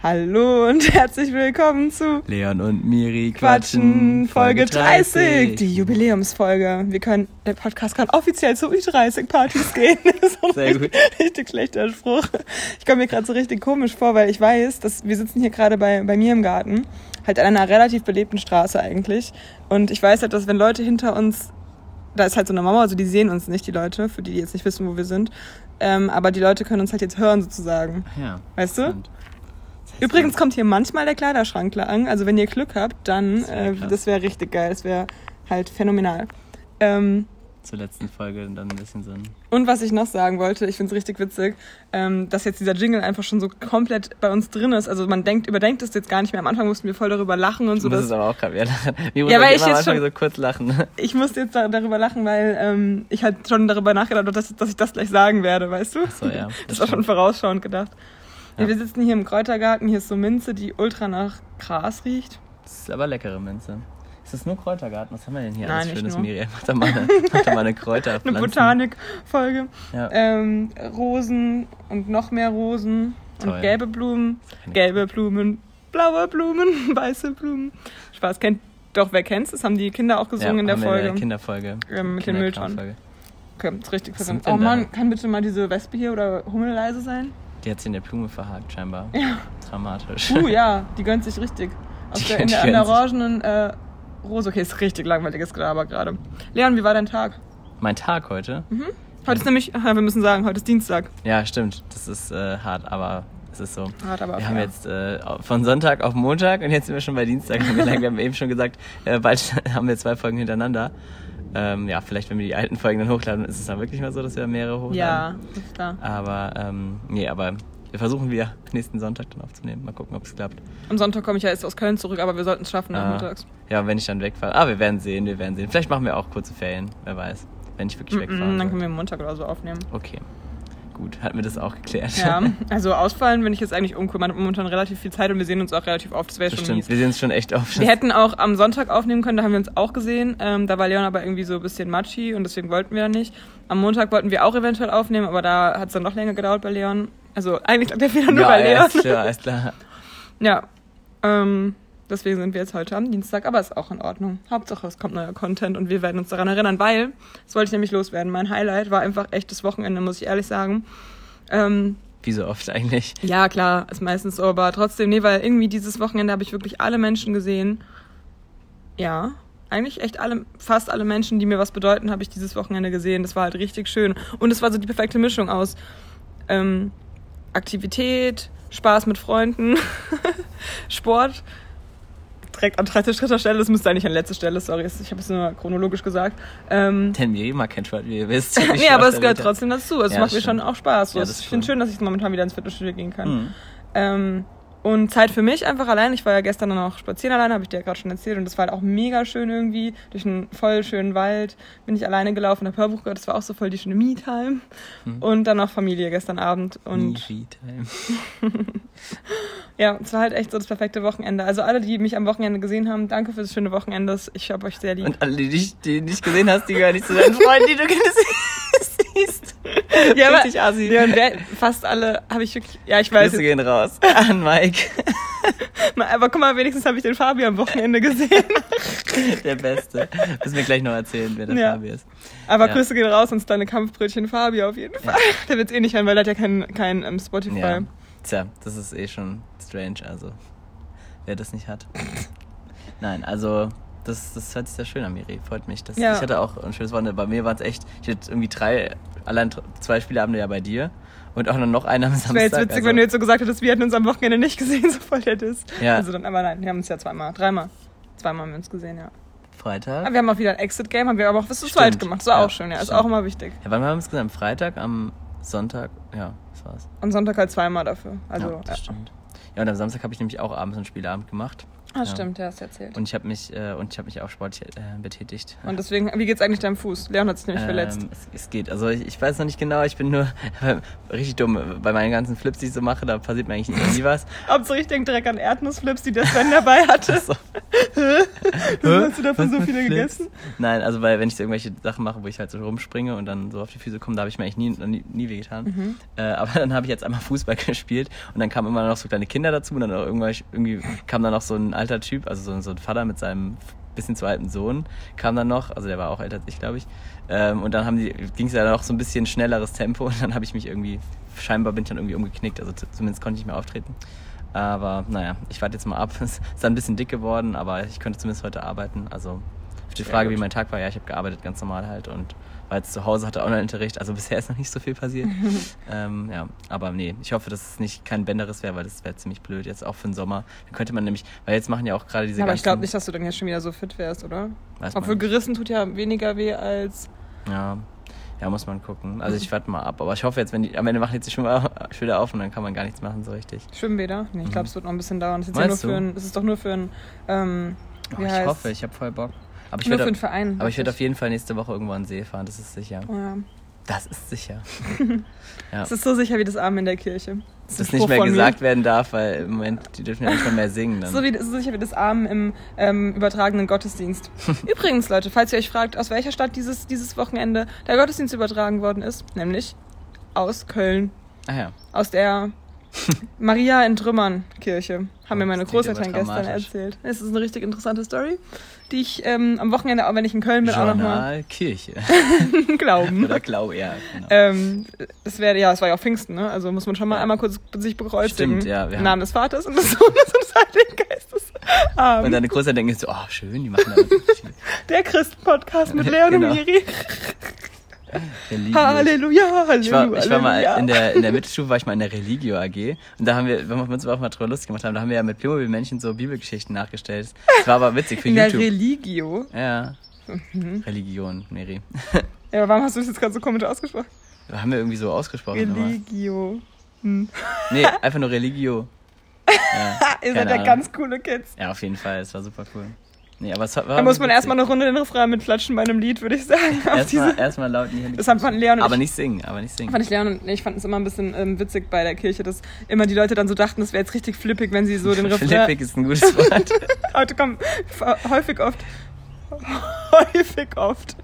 Hallo und herzlich willkommen zu Leon und Miri Quatschen, Folge 30, die Jubiläumsfolge. Wir können, der Podcast kann offiziell zu Ü30-Partys gehen. Das ist Sehr gut. Richtig schlechter Spruch. Ich komme mir gerade so richtig komisch vor, weil ich weiß, dass wir sitzen hier gerade bei, bei mir im Garten, halt an einer relativ belebten Straße eigentlich. Und ich weiß halt, dass wenn Leute hinter uns, da ist halt so eine Mauer, also die sehen uns nicht, die Leute, für die, die jetzt nicht wissen, wo wir sind. Ähm, aber die Leute können uns halt jetzt hören sozusagen. Ja. Weißt du? stimmt. Übrigens kommt hier manchmal der Kleiderschrank lang. Also wenn ihr Glück habt, dann Das wär äh, das wäre richtig geil. Das wäre halt phänomenal. Ähm, Zur letzten Folge dann ein bisschen so und was ich noch sagen wollte, ich finde es richtig witzig, ähm, dass jetzt dieser Jingle einfach schon so komplett bei uns drin ist. Also man denkt, überdenkt es jetzt gar nicht mehr. Am Anfang mussten wir voll darüber lachen und so. Du dass- es aber auch gerade wieder lachen. Wir Ja, weil ich immer am jetzt schon- so kurz lachen. ich musste jetzt da, darüber lachen, weil ähm, ich halt schon darüber nachgedacht habe, dass, dass ich das gleich sagen werde, weißt du? so, ja, Das, das war schon vorausschauend gedacht. Ja. Wir sitzen hier im Kräutergarten, hier ist so Minze, die ultra nach Gras riecht. Das ist aber leckere Minze. Ist das nur Kräutergarten? Was haben wir denn hier Nein, alles Schönes, nur. Miri? Mach doch mal eine, mach mal eine Kräuterpflanze. Eine Botanik-Folge. Ja. Ähm, Rosen und noch mehr Rosen Toll. und gelbe Blumen, gelbe Blumen, blaue Blumen, weiße Blumen. Spaß, kennt doch, wer kennt's? Das haben die Kinder auch gesungen ja, in der Folge. In der Kinderfolge. Ähm, mit den Mülltonnen. Okay, ist richtig sind Oh Mann, da? kann bitte mal diese Wespe hier oder Hummel leise sein? Die hat sie in der Blume verhakt, scheinbar. Ja. Dramatisch. Uh, ja, die gönnt sich richtig. Aus Die der, in der, in der sich. orangenen äh, Rose. Okay, ist richtig langweiliges Gelaber gerade. Leon, wie war dein Tag? Mein Tag heute? Heute ist nämlich, aha, wir müssen sagen, heute ist Dienstag. Ja, stimmt. Das ist äh, hart, aber es ist so. Hart, aber Wir haben jetzt äh, von Sonntag auf Montag und jetzt sind wir schon bei Dienstag. Wir haben eben schon gesagt, äh, bald haben wir zwei Folgen hintereinander. Ähm, ja, vielleicht, wenn wir die alten Folgen dann hochladen, ist es dann wirklich mal so, dass wir mehrere hochladen. Ja, ist klar. Aber, ähm, nee, aber wir versuchen wieder nächsten Sonntag dann aufzunehmen. Mal gucken, ob es klappt. Am Sonntag komme ich ja erst aus Köln zurück, aber wir sollten es schaffen Ah. nachmittags. Ja, wenn ich dann wegfahre. Ah, wir werden sehen, wir werden sehen. Vielleicht machen wir auch kurze Ferien, wer weiß. Wenn ich wirklich wegfahre. Mm, dann können wir Montag oder so aufnehmen. Okay. Gut, hatten wir das auch geklärt. Ja, also ausfallen bin ich jetzt eigentlich uncool. Man hat momentan relativ viel Zeit und wir sehen uns auch relativ oft. Das wäre schon stimmt. mies. Wir sehen uns schon echt oft. Wir hätten auch am Sonntag aufnehmen können, da haben wir uns auch gesehen. Ähm, da war Leon aber irgendwie so ein bisschen matschi und deswegen wollten wir da nicht. Am Montag wollten wir auch eventuell aufnehmen, aber da hat es dann noch länger gedauert bei Leon. Also eigentlich lag der Fehler nur ja, bei ja, Leon. ist klar, ist klar. Ja, ähm, deswegen sind wir jetzt heute am Dienstag, aber ist auch in Ordnung. Hauptsache, es kommt neuer Content und wir werden uns daran erinnern, weil, das wollte ich nämlich loswerden, mein Highlight war einfach echtes Wochenende, muss ich ehrlich sagen. Ähm, Wie so oft eigentlich. ja, klar, ist meistens so, aber trotzdem, nee, weil irgendwie dieses Wochenende habe ich wirklich alle Menschen gesehen. Ja, eigentlich echt alle, fast alle Menschen, die mir was bedeuten, habe ich dieses Wochenende gesehen. Das war halt richtig schön. Und es war so die perfekte Mischung aus ähm, Aktivität, Spaß mit Freunden, Sport. Direkt an dritter, dritter Stelle, das müsste eigentlich an letzter Stelle, sorry, ich habe es nur chronologisch gesagt. Ähm, Denn Miri mag kein Sport, wie ihr wisst. nee, aber es gehört trotzdem dazu. Es Ja, macht mir schon auch Spaß. So, Ja, ich finde schön, dass ich momentan wieder ins Fitnessstudio gehen kann. Mhm. Ähm, und Zeit für mich einfach allein. Ich war ja gestern dann auch spazieren alleine, habe ich dir ja gerade schon erzählt. Und das war halt auch mega schön irgendwie. Durch einen voll schönen Wald bin ich alleine gelaufen, habe Hörbuch gehört. Das war auch so voll die schöne Me-Time. Mhm. Und dann noch Familie gestern Abend. Und Time. ja, es war halt echt so das perfekte Wochenende. Also alle, die mich am Wochenende gesehen haben, danke für das schöne Wochenende. Ich habe euch sehr lieb. Und alle, die dich die nicht gesehen hast, die gehören nicht zu deinen Freunden, die du siehst. ja, aber, Richtig assi. ja, und wer, fast alle habe ich wirklich. Ja, ich weiß. Grüße gehen raus an Mike, Aber guck mal, wenigstens habe ich den Fabi am Wochenende gesehen. der Beste. Müssen wir gleich noch erzählen, wer der Ja. Fabi ist. Aber Ja. Grüße gehen raus ans deine Kampfbrötchen Fabi auf jeden Fall. Der wird's eh nicht hören, weil er hat ja kein, kein ähm, Spotify. Ja. Tja, das ist eh schon strange, also wer das nicht hat. Nein, also das, das hört sich sehr schön an, Miri. Freut mich. Das, Ja. Ich hatte auch ein schönes Wochenende. Bei mir waren es echt, ich hatte irgendwie drei, allein zwei Spieleabende ja bei dir und auch noch einer am Samstag. Das wäre jetzt witzig, also, wenn du jetzt so gesagt hättest, wir hätten uns am Wochenende nicht gesehen, so voll Diss. Ja. Also dann, aber nein, wir haben uns ja zweimal, dreimal. Zweimal haben wir uns gesehen, ja. Freitag. Aber wir haben auch wieder ein Exit-Game, haben wir aber auch bis zu zweit gemacht. Das war Ja, auch schön, ja. Ist stimmt. auch immer wichtig. Ja, wann haben wir uns gesehen? Am Freitag, am Sonntag, ja, das war's. Und Sonntag halt zweimal dafür. Also, ja, das ja. stimmt. Ja, und am Samstag habe ich nämlich auch abends einen Spielabend gemacht. Ah, Ja. stimmt, ja, hast du erzählt. Und, Und ich habe mich, äh, und ich habe mich auch sportlich äh, betätigt. deswegen, wie geht's eigentlich deinem Fuß? Leon hat sich nämlich verletzt. Ähm, es, es geht. Also ich, ich weiß noch nicht genau, ich bin nur richtig dumm. Bei meinen ganzen Flips, die ich so mache, da passiert mir eigentlich nie was. Hauptsache ich denke direkt an Erdnussflips, die der Sven dabei hatte. So. Hast du davon so viele Flips? gegessen? Nein, also weil wenn ich so irgendwelche Sachen mache, wo ich halt so rumspringe und dann so auf die Füße komme, da habe ich mir eigentlich nie, nie, nie wehgetan. Mhm. Äh, aber dann habe ich jetzt einmal Fußball gespielt und dann kamen immer noch so kleine Kinder dazu und dann irgendwann, irgendwie kam dann noch so ein alter Typ, also so, so ein Vater mit seinem bisschen zu alten Sohn kam dann noch, also der war auch älter als ich, glaube ich. Ähm, und dann haben die, ging es ja noch so ein bisschen schnelleres Tempo und dann habe ich mich irgendwie, scheinbar bin ich dann irgendwie umgeknickt, also zumindest konnte ich nicht mehr auftreten. Aber naja, ich warte jetzt mal ab. Es ist dann ein bisschen dick geworden, aber ich könnte zumindest heute arbeiten. Also auf die Frage, wie mein Tag war, ja, ich habe gearbeitet ganz normal halt und jetzt zu Hause, hatte Online-Unterricht, also bisher ist noch nicht so viel passiert. ähm, ja, aber nee, ich hoffe, dass es nicht kein Bänderes wäre, weil das wäre ziemlich blöd, jetzt auch für den Sommer. Dann könnte man nämlich, weil jetzt machen ja auch gerade diese Aber ich glaube nicht, dass du dann jetzt schon wieder so fit wärst, oder? Weiß Obwohl gerissen tut ja weniger weh als. Ja. Ja, muss man gucken. Also ich warte mal ab. Aber ich hoffe jetzt, wenn die am Ende machen jetzt die Schwimmer wieder auf und dann kann man gar nichts machen so richtig. Schwimmbäder? Nee, ich glaube, es wird noch ein bisschen dauern. Das ist, ja nur Mhm. Für ein, das ist doch nur für ein. Ähm, Oh, ich heißt- hoffe, ich habe voll Bock. Aber ich nur werde für einen Verein. aber ich werde auf jeden Fall nächste Woche irgendwo an den See fahren, das ist sicher. Ja. Das ist sicher. Ja. Es ist so sicher wie das Amen in der Kirche. Das ist Das nicht mehr von mir. gesagt werden darf, weil im Moment, die dürfen ja nicht mehr singen. Dann. So, wie, so sicher wie das Amen im ähm, übertragenen Gottesdienst. Übrigens, Leute, falls ihr euch fragt, aus welcher Stadt dieses, dieses Wochenende der Gottesdienst übertragen worden ist, nämlich aus Köln. ah ja. Aus der Maria in Trümmern Kirche. Haben mir meine Das klingt Großeltern gestern erzählt. Es ist eine richtig interessante Story, die ich ähm, am Wochenende, auch wenn ich in Köln bin, auch nochmal Journal Kirche. glauben. Oder Glau, ja. Genau. Ähm, es wäre ja, es war ja auch Pfingsten, ne? Also muss man schon mal einmal kurz sich bekreuzigen. Stimmt, ja, Im Namen des Vaters und des Sohnes und des Heiligen Geistes. Amen. Und deine Großeltern denken jetzt so, oh schön, die machen da. Der Christen-Podcast mit Leon Genau. und Miri. Halleluja, Halleluja. Ich war, ich war mal in der, in der Mittelstufe, war ich mal in der Religio AG. Und da haben wir, wenn wir uns auch mal drüber lustig gemacht haben, da haben wir ja mit Playmobil-Männchen so Bibelgeschichten nachgestellt. Das war aber witzig für in der YouTube. Religio. ja. Mhm. Religion, Mary. Ja, aber warum hast du das jetzt gerade so komisch ausgesprochen? Haben wir irgendwie so ausgesprochen. Religio. Hm. Nee, einfach nur Religio. Ja, Ihr seid ja ganz coole Kids. Ja, auf jeden Fall, es war super cool. Nee, aber es war, Da muss man erstmal eine Runde den Refrain mitklatschen bei einem Lied, würde ich sagen. Erstmal erstmal laut in die Hände. Das haben fanden Leon und aber ich- nicht singen, aber nicht singen. Fand ich Leon und ich fand es immer ein bisschen ähm, witzig bei der Kirche, dass immer die Leute dann so dachten, das wäre jetzt richtig flippig, wenn sie so den Refrain... Flippig ist ein gutes Wort. Heute kommen häufig oft, häufig oft,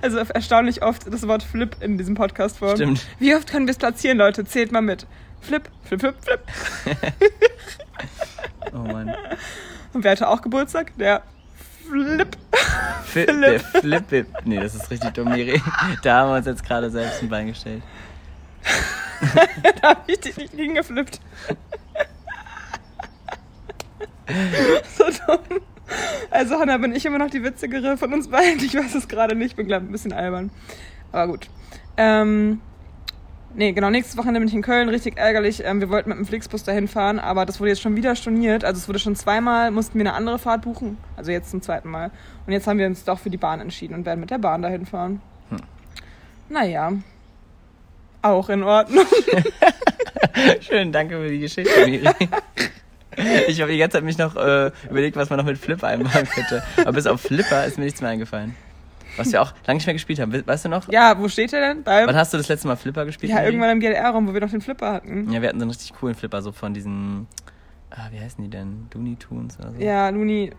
also erstaunlich oft das Wort Flip in diesem Podcast vor. Stimmt. Wie oft können wir es platzieren, Leute? Zählt mal mit. Flip, flip, flip, flip. Oh Mann. Und wer hatte auch Geburtstag? Der Flip. Fi- Der Flip. Nee, das ist richtig dumm, Miri. Da haben wir uns jetzt gerade selbst ein Bein gestellt. da habe ich dich nicht hingeflippt. so dumm. Also Hanna, bin ich immer noch die witzigere von uns beiden? Ich weiß es gerade nicht, bin glaube ein bisschen albern. Aber gut. Ähm, nee, genau, nächstes Wochenende bin ich in Köln, richtig ärgerlich. Ähm, wir wollten mit dem Flixbus dahin fahren, aber das wurde jetzt schon wieder storniert. Also es wurde schon zweimal, mussten wir eine andere Fahrt buchen. Also jetzt zum zweiten Mal. Und jetzt haben wir uns doch für die Bahn entschieden und werden mit der Bahn dahin fahren. Hm. Naja. Auch in Ordnung. Schön, danke für die Geschichte, Miri. Ich habe die ganze Zeit mich noch äh, überlegt, was man noch mit Flip einbauen könnte. Aber bis auf Flipper ist mir nichts mehr eingefallen. Was wir auch lange nicht mehr gespielt haben. We- Weißt du noch? Ja, wo steht er denn? Beim, Wann hast du das letzte Mal Flipper gespielt? ja, irgendwann im GLR-Raum, wo wir noch den Flipper hatten. Ja, wir hatten so einen richtig coolen Flipper, so von diesen. Ah, wie heißen die denn? Looney Tunes oder so? Ja, Luni,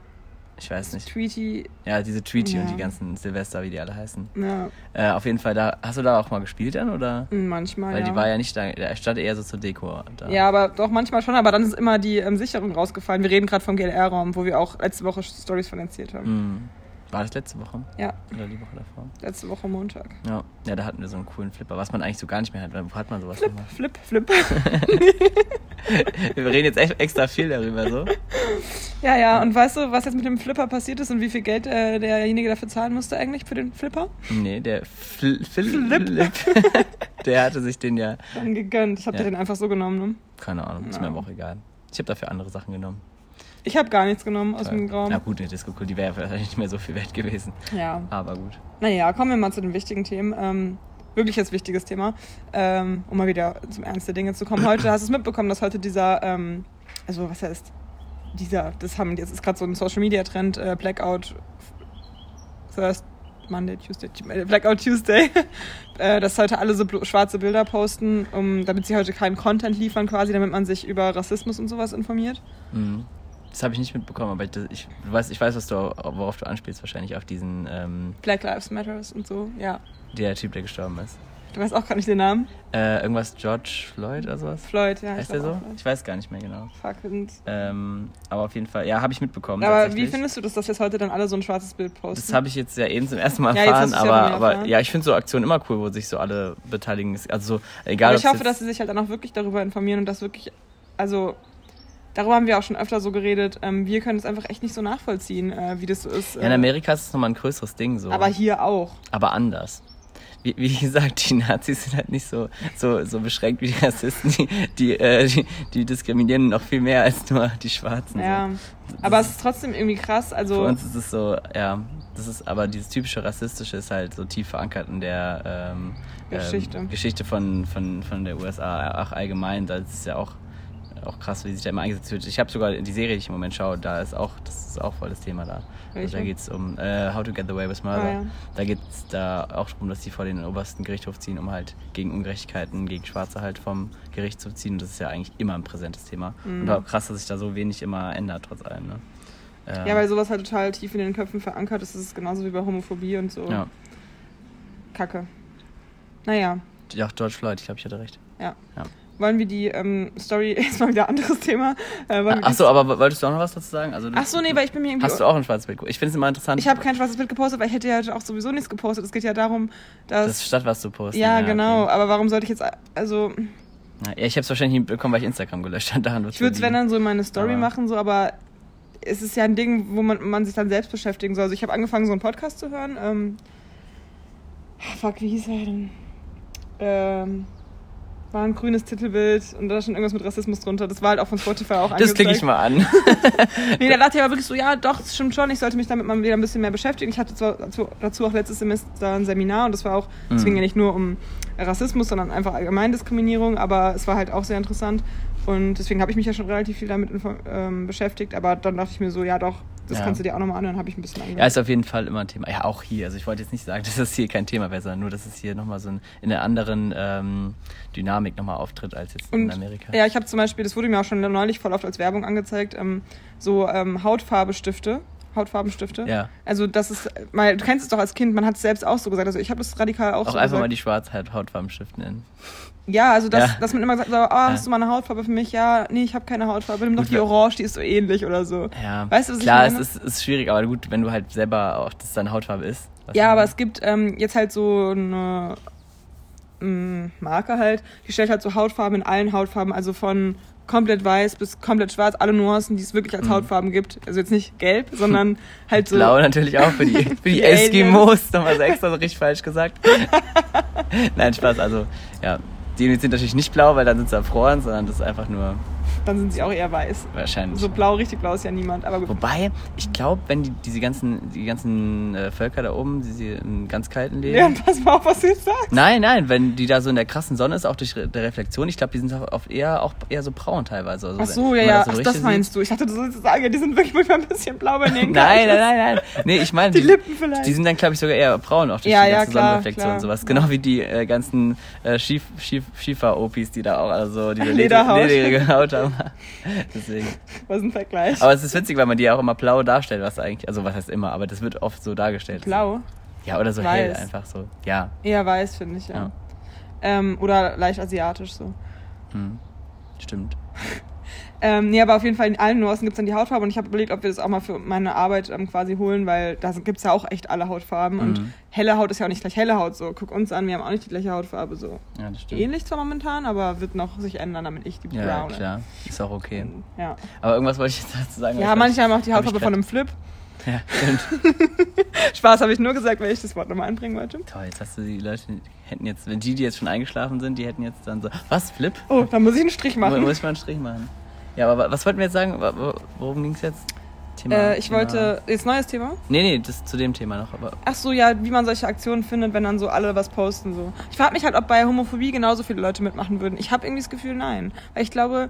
Ich weiß nicht. Tweety, Ja, diese Tweety Ja. und die ganzen Silvester, wie die alle heißen. ja, Äh, auf jeden Fall, da hast du da auch mal gespielt dann, oder? manchmal, Weil ja. die war ja nicht da, der stand eher so zur Deko da. Ja, aber doch manchmal schon, aber dann ist immer die ähm, Sicherung rausgefallen. Wir reden gerade vom GLR-Raum, wo wir auch letzte Woche Stories von erzählt haben. Hm. War das letzte Woche? Ja, Oder die Woche davor? letzte Woche Montag. Ja. ja, da hatten wir so einen coolen Flipper, was man eigentlich so gar nicht mehr hat. Wo hat man sowas Flip, nochmal? flip, flip. Wir reden jetzt echt extra viel darüber so. ja, ja, und weißt du, was jetzt mit dem Flipper passiert ist und wie viel Geld äh, derjenige dafür zahlen musste eigentlich für den Flipper? Nee, der Fl Philipp, Flip. der hatte sich den ja, Dann gegönnt. Ich habe Ja. den einfach so genommen, ne? keine Ahnung, ist Ja. mir aber auch egal. Ich habe dafür andere Sachen genommen. Ich habe gar nichts genommen aus Toll. dem Raum. Na gut, eine Disco die wäre wahrscheinlich nicht mehr so viel wert gewesen. Ja. Aber gut. Naja, kommen wir mal zu den wichtigen Themen. Ähm, wirklich jetzt wichtiges Thema, ähm, um mal wieder zum Ernst der Dinge zu kommen. Heute hast du es mitbekommen, dass heute dieser, ähm, also was heißt, dieser, das haben jetzt ist gerade so ein Social Media Trend, äh, Blackout Thursday, Monday, Tuesday, äh, Blackout Tuesday, äh, dass heute alle so schwarze Bilder posten, um, damit sie heute keinen Content liefern quasi, damit man sich über Rassismus und sowas informiert. Mhm. Das habe ich nicht mitbekommen, aber ich, ich, du weißt, ich weiß, was du, worauf du anspielst, wahrscheinlich auf diesen, ähm, Black Lives Matters und so, ja. der Typ, der gestorben ist. Du weißt auch gar nicht den Namen. Äh, irgendwas George Floyd oder sowas? Floyd, ja. heißt der so? Ich weiß gar nicht mehr genau. Fuck. Ähm, aber auf jeden Fall, ja, habe ich mitbekommen. aber wie findest du das, dass jetzt heute dann alle so ein schwarzes Bild posten? Das habe ich jetzt ja eben zum ersten Mal Ja, erfahren, ja aber, mir aber erfahren. ja, ich finde so Aktionen immer cool, wo sich so alle beteiligen. Also so, egal Aber ich hoffe, dass sie sich halt dann auch wirklich darüber informieren und das wirklich, also darüber haben wir auch schon öfter so geredet. Ähm, wir können es einfach echt nicht so nachvollziehen, äh, wie das so ist. Ja, in äh, Amerika ist es nochmal ein größeres Ding so. aber hier auch. aber anders. Wie, wie gesagt, die Nazis sind halt nicht so, so, so beschränkt wie die Rassisten. Die, die, äh, die, die diskriminieren noch viel mehr als nur die Schwarzen. Ja. So. Aber Das es ist trotzdem irgendwie krass. Für Also uns ist es so, ja, das ist, aber dieses typische Rassistische ist halt so tief verankert in der ähm, Geschichte. Ähm, Geschichte von, von, von der USA auch allgemein. Da ist es ja auch, auch krass, wie sich da immer eingesetzt wird. Ich habe sogar die Serie, die ich im Moment schaue, da ist auch, das ist auch voll das Thema da. Also da geht es um äh, How to Get Away with Murder. Ah, ja. Da geht es da auch darum, dass die vor den obersten Gerichtshof ziehen, um halt gegen Ungerechtigkeiten, gegen Schwarze halt vom Gericht zu ziehen. Und das ist ja eigentlich immer ein präsentes Thema. Mhm. Und auch krass, dass sich da so wenig immer ändert, trotz allem. Ne? Ähm, ja, weil sowas halt total tief in den Köpfen verankert ist. Das ist genauso wie bei Homophobie und so. ja. Kacke. Naja, Ja, George Floyd, ich glaube, ich hatte recht. ja. Ja. Wollen wir die ähm, Story, jetzt mal wieder ein anderes Thema. Äh, Achso, aber wolltest du auch noch was dazu sagen? Also, du- Ach so, nee, weil ich bin mir irgendwie. Hast du auch ein schwarzes Bild? Ich finde es immer interessant. Ich habe kein schwarzes Bild gepostet, weil ich hätte ja auch sowieso nichts gepostet. Es geht ja darum, dass. das statt was du posten. ja, genau. okay. Aber warum sollte ich jetzt. Also, Ja, ich habe es wahrscheinlich nicht bekommen, weil ich Instagram gelöscht habe. Daran ich würde es, wenn dann so in meine Story Aber- machen, so, aber es ist ja ein Ding, wo man, man sich dann selbst beschäftigen soll. Also, ich habe angefangen, so einen Podcast zu hören. Ähm, fuck, wie hieß er denn? Ähm. War ein grünes Titelbild und da stand irgendwas mit Rassismus drunter. Das war halt auch von Spotify auch Das klicke ich angezeigt. mal an. Nee, da dachte ich aber wirklich so, ja, doch, das stimmt schon, ich sollte mich damit mal wieder ein bisschen mehr beschäftigen. Ich hatte zwar dazu, auch letztes Semester ein Seminar und das war auch, es Mhm. ging ja nicht nur um Rassismus, sondern einfach Allgemeindiskriminierung, aber es war halt auch sehr interessant und deswegen habe ich mich ja schon relativ viel damit ähm, beschäftigt, aber dann dachte ich mir so, ja doch, das Ja. kannst du dir auch nochmal anhören, habe ich ein bisschen Ja, angehört. ist auf jeden Fall immer ein Thema. Ja, auch hier. Also ich wollte jetzt nicht sagen, dass das hier kein Thema wäre, sondern nur, dass es hier nochmal so ein, in einer anderen ähm, Dynamik nochmal auftritt als jetzt in Und Amerika. ja, ich habe zum Beispiel, das wurde mir auch schon neulich voll oft als Werbung angezeigt, ähm, so ähm, Hautfarbestifte. Hautfarbenstifte. Ja. Also das ist, mal, du kennst es doch als Kind, man hat es selbst auch so gesagt. Also ich habe das radikal auch, auch so einfach gesagt. mal die Schwarzhautfarbenstift nennen. Ja, also dass, Ja. dass man immer sagt, so, oh, hast du mal eine Hautfarbe für mich? Ja, nee, ich habe keine Hautfarbe. Nimm doch Gut, die. Orange, die ist so ähnlich oder so. Ja, Weißt du, was ich klar, meine? es ist, ist schwierig, aber gut, wenn du halt selber auch, dass deine Hautfarbe ist. Ja, aber es gibt ähm, jetzt halt so eine ähm, Marke halt, die stellt halt so Hautfarben in allen Hautfarben, also von komplett weiß bis komplett schwarz, alle Nuancen, die es wirklich als Mhm. Hautfarben gibt. Also jetzt nicht gelb, sondern halt so. Blau natürlich auch für die, für die Die. Eskimos. Nochmal so extra so richtig falsch gesagt. Nein, Spaß. Also, ja. Die sind natürlich nicht blau, weil dann sind sie erfroren, sondern das ist einfach nur Dann sind sie auch eher weiß. wahrscheinlich. So blau, richtig blau ist ja niemand. Aber gut. Wobei, ich glaube, wenn die, diese ganzen, die ganzen äh, Völker da oben, die sie in ganz kalten leben. Ja, pass mal auf, was du jetzt sagst. Nein, nein, wenn die da so in der krassen Sonne ist, auch durch re- der Reflexion, ich glaube, die sind auch oft eher, auch eher so braun teilweise. Also, Ach so, ja, ja, das so ach, das meinst du. Ich dachte, du sollst sagen, ja, die sind wirklich manchmal ein bisschen blau bei den sieht. Nein, nein, nein, nein. Nee, ich meine, Die Lippen vielleicht. Die sind dann, glaube ich, sogar eher braun, auch durch Ja, die ja, ganze klar, Sonnenreflexion klar. und sowas. Genau wie die äh, ganzen äh, Schief, Schief, Schiefer-Opis, die da auch also diese Lederhaut. lederige Haut haben. Deswegen. Was ein Vergleich? Aber es ist witzig, weil man die auch immer blau darstellt, was eigentlich, also was heißt immer, aber das wird oft so dargestellt. Blau? Ja, oder so hell Weiß. einfach so. Ja. Eher weiß, finde ich, ja. Ja. Ähm, oder leicht asiatisch so. Hm. Stimmt. Ähm, nee, aber auf jeden Fall in allen Nuancen gibt es dann die Hautfarbe und ich habe überlegt, ob wir das auch mal für meine Arbeit ähm, quasi holen, weil da gibt es ja auch echt alle Hautfarben und Mhm. helle Haut ist ja auch nicht gleich helle Haut so. Guck uns an, wir haben auch nicht die gleiche Hautfarbe so. Ja, das stimmt. Ähnlich zwar momentan, aber wird noch sich ändern, damit ich die Ja, ja, klar. Ist auch okay. Ja, Aber irgendwas wollte ich jetzt dazu sagen. ja manche haben auch die hab Hautfarbe von einem Flip. Ja, stimmt. Spaß habe ich nur gesagt, weil ich das Wort nochmal einbringen wollte. Toll, jetzt hast du die Leute, die hätten jetzt, wenn die, die jetzt schon eingeschlafen sind, die hätten jetzt dann so, was, Flip? Oh, da muss ich einen Strich machen. Muss ich mal einen Strich machen. Ja, aber wa- was wollten wir jetzt sagen? Worum ging es jetzt? Thema, Äh, ich Thema- wollte, jetzt neues Thema? Nee, nee, das zu dem Thema noch. Aber Ach so, ja, wie man solche Aktionen findet, wenn dann so alle was posten. So. Ich frage mich halt, ob bei Homophobie genauso viele Leute mitmachen würden. Ich habe irgendwie das Gefühl, nein. Weil ich glaube,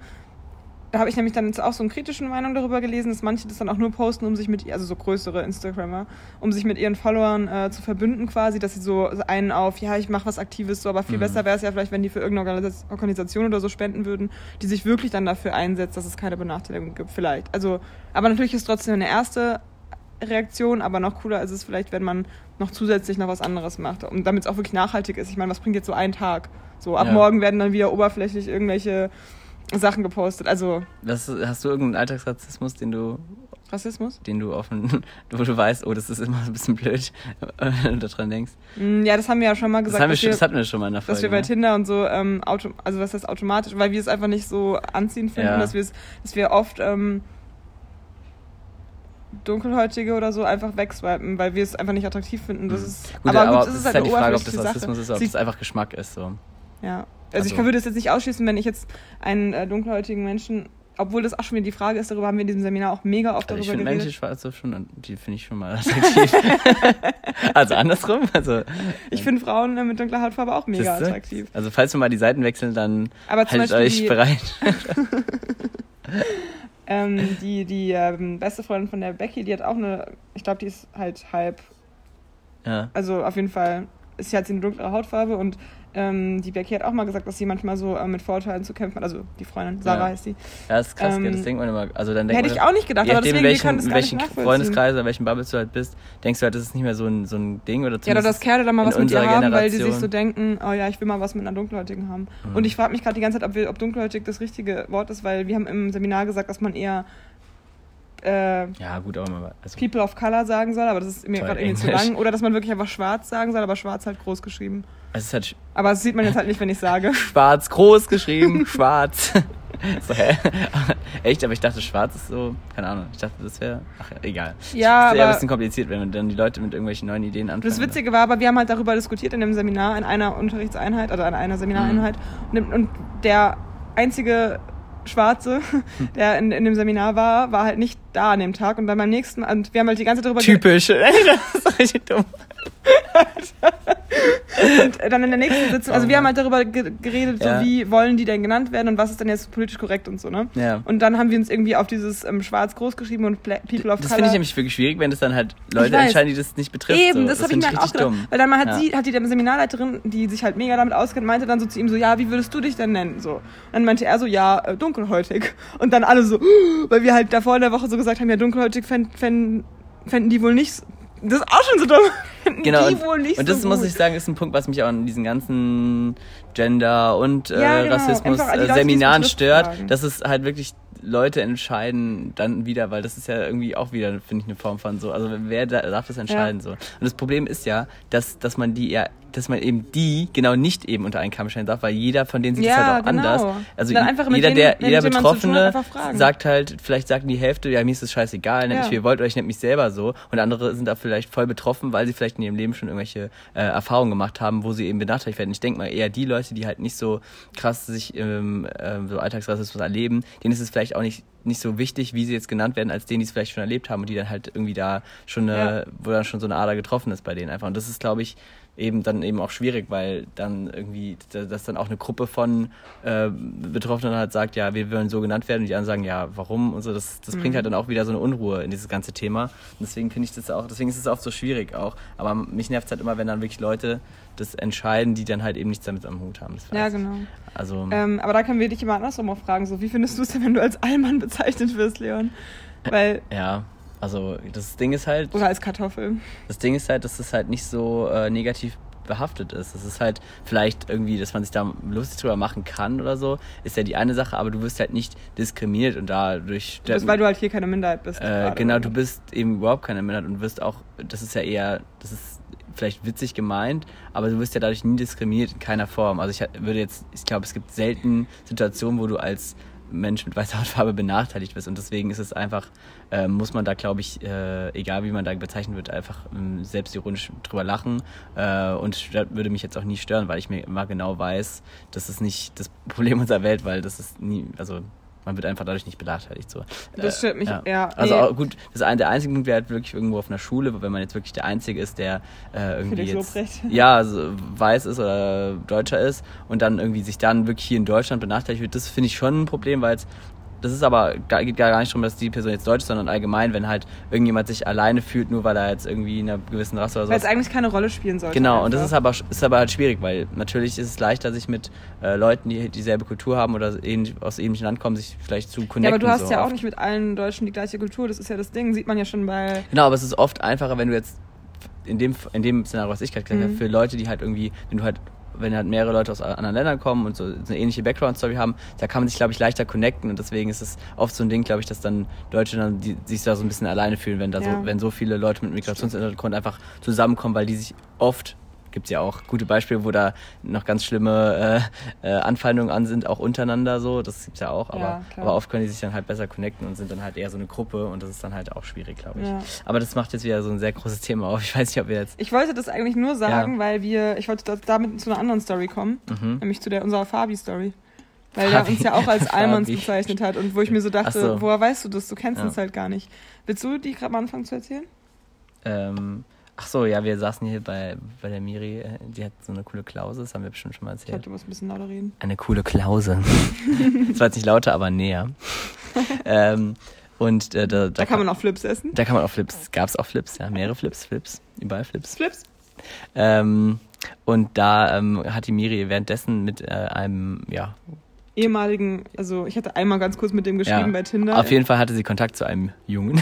da habe ich nämlich dann jetzt auch so eine kritische Meinung darüber gelesen, dass manche das dann auch nur posten, um sich mit, also so größere Instagrammer, um sich mit ihren Followern äh, zu verbünden quasi, dass sie so einen auf, ja, ich mache was Aktives, so, aber viel Mhm. besser wäre es ja vielleicht, wenn die für irgendeine Organis- Organisation oder so spenden würden, die sich wirklich dann dafür einsetzt, dass es keine Benachteiligung gibt, vielleicht. Also, aber natürlich ist trotzdem eine erste Reaktion, aber noch cooler ist es vielleicht, wenn man noch zusätzlich noch was anderes macht und damit es auch wirklich nachhaltig ist. Ich meine, was bringt jetzt so ein Tag? So, ab Ja. morgen werden dann wieder oberflächlich irgendwelche Sachen gepostet. Also, Was, hast du irgendeinen Alltagsrassismus, den du, Rassismus? den du offen, wo du weißt, oh, das ist immer ein bisschen blöd, wenn du daran denkst? Mm, Ja, das haben wir ja schon mal Das, gesagt, haben wir, schon- wir, das hatten wir schon mal in der Folge. dass wir bei ne? Tinder und so, ähm, auto, also was heißt automatisch, weil wir es einfach nicht so anziehend finden, Ja. dass, wir es, dass wir oft ähm, Dunkelhäutige oder so einfach wegswipen, weil wir es einfach nicht attraktiv finden. Das Mhm. ist, Gut, aber gut, es das ist ist halt halt die Frage, ob das Rassismus ist oder ob das einfach Geschmack ist. So. Ja, also, ich Also- würde das jetzt nicht ausschließen, wenn ich jetzt einen äh, dunkelhäutigen Menschen, obwohl das auch schon wieder die Frage ist, darüber haben wir in diesem Seminar auch mega oft Also ich darüber finde geredet. Menschen schwarze schon, die finde ich schon mal attraktiv. also andersrum. Also, Ich finde Frauen äh, mit dunkler Hautfarbe auch mega attraktiv. Also falls wir mal die Seiten wechseln, dann Aber haltet Beispiel euch die, bereit. ähm, die, die ähm, beste Freundin von der Becky, die hat auch eine, ich glaube, die ist halt halb, Ja. also auf jeden Fall, ist, sie hat sie eine dunklere Hautfarbe und ähm, die Becky hat auch mal gesagt, dass sie manchmal so äh, mit Vorurteilen zu kämpfen hat. Also die Freundin, Sarah Ja. heißt sie. ja, das ist krass, Ähm, das denkt man immer. Also dann denkt Hätte man, ich auch nicht gedacht, aber deswegen, in wir welchen, das nicht welchen. Freundeskreis oder welchen Bubbles du halt bist, denkst du halt, das ist nicht mehr so ein, so ein Ding oder Ja, oder dass Kerle dann mal in was mit ihr haben, weil die sich Generation. so denken, oh ja, ich will mal was mit einer Dunkelhäutigen haben. Mhm. Und ich frage mich gerade die ganze Zeit, ob, wir, ob dunkelhäutig das richtige Wort ist, weil wir haben im Seminar gesagt, dass man eher äh, Ja, gut, aber mal. Also, People of Color sagen soll, aber das ist mir gerade irgendwie zu lang. Oder dass man wirklich einfach schwarz sagen soll, aber schwarz halt groß geschrieben. Es ist halt Aber das sieht man jetzt halt nicht, wenn ich sage. schwarz groß geschrieben, schwarz. so, hä? Echt, aber ich dachte, schwarz ist so, keine Ahnung, ich dachte, das wäre, ach, egal. Ja, ist eher ein bisschen kompliziert, wenn dann die Leute mit irgendwelchen neuen Ideen anfangen. das Witzige war aber, wir haben halt darüber diskutiert in dem Seminar, in einer Unterrichtseinheit, oder in einer Seminareinheit. Mhm. Und, und der einzige Schwarze, der in, in dem Seminar war, war halt nicht da an dem Tag. Und dann beim nächsten, und wir haben halt die ganze Zeit darüber Typisch. das ist richtig dumm. Und dann in der nächsten Sitzung, also wir haben halt darüber ge geredet, Ja. so wie wollen die denn genannt werden und was ist denn jetzt politisch korrekt und so, ne? Ja. Und dann haben wir uns irgendwie auf dieses ähm, Schwarz groß geschrieben und Pla People of Das Color. finde ich nämlich wirklich schwierig, wenn das dann halt Leute entscheiden, die das nicht betrifft. Eben, so. das, habe ich mir halt auch gedacht. dumm. Weil dann mal hat Ja. sie, hat die Seminarleiterin, die sich halt mega damit auskennt, meinte dann so zu ihm so, ja, wie würdest du dich denn nennen? So. Und dann meinte er so, ja, äh, dunkelhäutig. Und dann alle so, weil wir halt davor in der Woche so gesagt haben, ja, dunkelhäutig fänden, fänden, fänden die wohl nicht, das ist auch schon so dumm. Genau, die und, wohl nicht und das so muss gut. ich sagen, ist ein Punkt, was mich auch an diesen ganzen Gender- und äh, Ja, genau. Rassismus äh, Leute, Seminaren stört, fragen. dass es halt wirklich Leute entscheiden dann wieder, weil das ist ja irgendwie auch wieder, finde ich, eine Form von so, also wer da, darf das entscheiden so. Und das Problem ist ja, dass, dass man die ja, dass man eben die genau nicht eben unter einen Kamm stellen darf, weil jeder von denen sieht es Ja, halt auch genau. anders. Also jeder, denen, der, jeder tun Betroffene fragen. sagt halt, vielleicht sagen die Hälfte, ja, mir ist das scheißegal, nennt Ja. mich wie ihr wollt, oder ich nenne mich selber so. Und andere sind da vielleicht voll betroffen, weil sie vielleicht in ihrem Leben schon irgendwelche äh, Erfahrungen gemacht haben, wo sie eben benachteiligt werden. Ich denke mal eher die Leute, die halt nicht so krass sich ähm, ähm, so Alltagsrassismus erleben, denen ist es vielleicht auch nicht nicht so wichtig, wie sie jetzt genannt werden, als denen, die es vielleicht schon erlebt haben und die dann halt irgendwie da schon eine, wo dann schon so eine Ader getroffen ist bei denen einfach. Und das ist, glaube ich, eben dann eben auch schwierig, weil dann irgendwie, da- dass dann auch eine Gruppe von äh, Betroffenen halt sagt, ja, wir wollen so genannt werden und die anderen sagen, ja, warum und so, das, das bringt halt dann auch wieder so eine Unruhe in dieses ganze Thema. Und deswegen finde ich das auch, deswegen ist es oft so schwierig auch. Aber mich nervt es halt immer, wenn dann wirklich Leute das entscheiden, die dann halt eben nichts damit am Hut haben. Ja, genau. Also, Ähm, aber da können wir dich immer andersrum auch fragen, so, wie findest du es denn, wenn du als Allmann bezeichnet wirst, Leon? Weil, ja, also das Ding ist halt, oder als Kartoffel. Das Ding ist halt, dass es halt nicht so äh, negativ behaftet ist. Es ist halt vielleicht irgendwie, dass man sich da lustig drüber machen kann oder so, ist ja die eine Sache, aber du wirst halt nicht diskriminiert und dadurch... Das, weil du halt hier keine Minderheit bist. äh, genau, du bist eben überhaupt keine Minderheit und wirst auch, das ist ja eher, das ist vielleicht witzig gemeint, aber du wirst ja dadurch nie diskriminiert in keiner Form. Also ich würde jetzt, ich glaube, es gibt selten Situationen, wo du als Mensch mit weißer Hautfarbe benachteiligt bist und deswegen ist es einfach, äh, muss man da, glaube ich, äh, egal wie man da bezeichnet wird, einfach ähm, selbstironisch drüber lachen äh, und würde mich jetzt auch nie stören, weil ich mir immer genau weiß, das ist nicht das Problem unserer Welt, weil das ist nie, also man wird einfach dadurch nicht benachteiligt. So. Das stört mich, ja, Also nee. auch, gut, das ein, der einzige Punkt wäre halt wirklich irgendwo auf einer Schule, wenn man jetzt wirklich der Einzige ist, der äh, irgendwie jetzt ja also weiß ist oder Deutscher ist und dann irgendwie sich dann wirklich hier in Deutschland benachteiligt wird, das finde ich schon ein Problem, weil es das ist aber, ga- geht gar nicht darum, dass die Person jetzt deutsch ist, sondern allgemein, wenn halt irgendjemand sich alleine fühlt, nur weil er jetzt irgendwie in einer gewissen Rasse oder Weil es eigentlich keine Rolle spielen sollte. Genau, und das einfach. ist aber, ist aber halt schwierig, weil natürlich ist es leichter, sich mit äh, Leuten, die dieselbe Kultur haben oder ähnlich, aus ähnlichen Land kommen, sich vielleicht zu connecten. Ja, aber du hast so ja auch oft. nicht mit allen Deutschen die gleiche Kultur. Das ist ja das Ding. Sieht man ja schon bei. Genau, aber es ist oft einfacher, wenn du jetzt in dem, in dem Szenario, was ich gerade gesagt habe, Mhm. für Leute, die halt irgendwie, wenn du halt, wenn halt mehrere Leute aus anderen Ländern kommen und so eine ähnliche Background-Story haben, da kann man sich, glaube ich, leichter connecten und deswegen ist es oft so ein Ding, glaube ich, dass dann Deutsche dann die, sich da so ein bisschen alleine fühlen, wenn da Ja. so, wenn so viele Leute mit Migrationshintergrund einfach zusammenkommen, weil die sich oft gibt es ja auch gute Beispiele, wo da noch ganz schlimme äh, äh, Anfeindungen an sind, auch untereinander so. Das gibt's ja auch, aber, Ja, aber oft können die sich dann halt besser connecten und sind dann halt eher so eine Gruppe und das ist dann halt auch schwierig, glaube ich. Ja. Aber das macht jetzt wieder so ein sehr großes Thema auf. Ich weiß nicht, ob wir jetzt. Ich wollte das eigentlich nur sagen, Ja. weil wir. Ich wollte da- damit zu einer anderen Story kommen. Mhm. Nämlich zu der unserer Fabi-Story. Weil er Fabi. uns ja auch als Almans bezeichnet hat und wo ich mir so dachte, Ach so. woher weißt du das? Du kennst uns halt gar nicht. Willst du die gerade mal anfangen zu erzählen? Ähm, ach so, ja, wir saßen hier bei, bei der Miri, äh, die hat so eine coole Klause, das haben wir bestimmt schon mal Ich glaube, erzählt. du musst ein bisschen lauter reden. Eine coole Klause. das war jetzt nicht lauter, aber näher. ähm, und äh, da, Da kann man auch Flips essen. Da kann man auch Flips, gab es auch Flips, ja, mehrere Flips, Flips, überall Flips. Flips? Ähm, und da ähm, hat die Miri währenddessen mit äh, einem, ja, Ehemaligen, also ich hatte einmal ganz kurz mit dem geschrieben Ja, bei Tinder. Auf jeden Fall hatte sie Kontakt zu einem Jungen.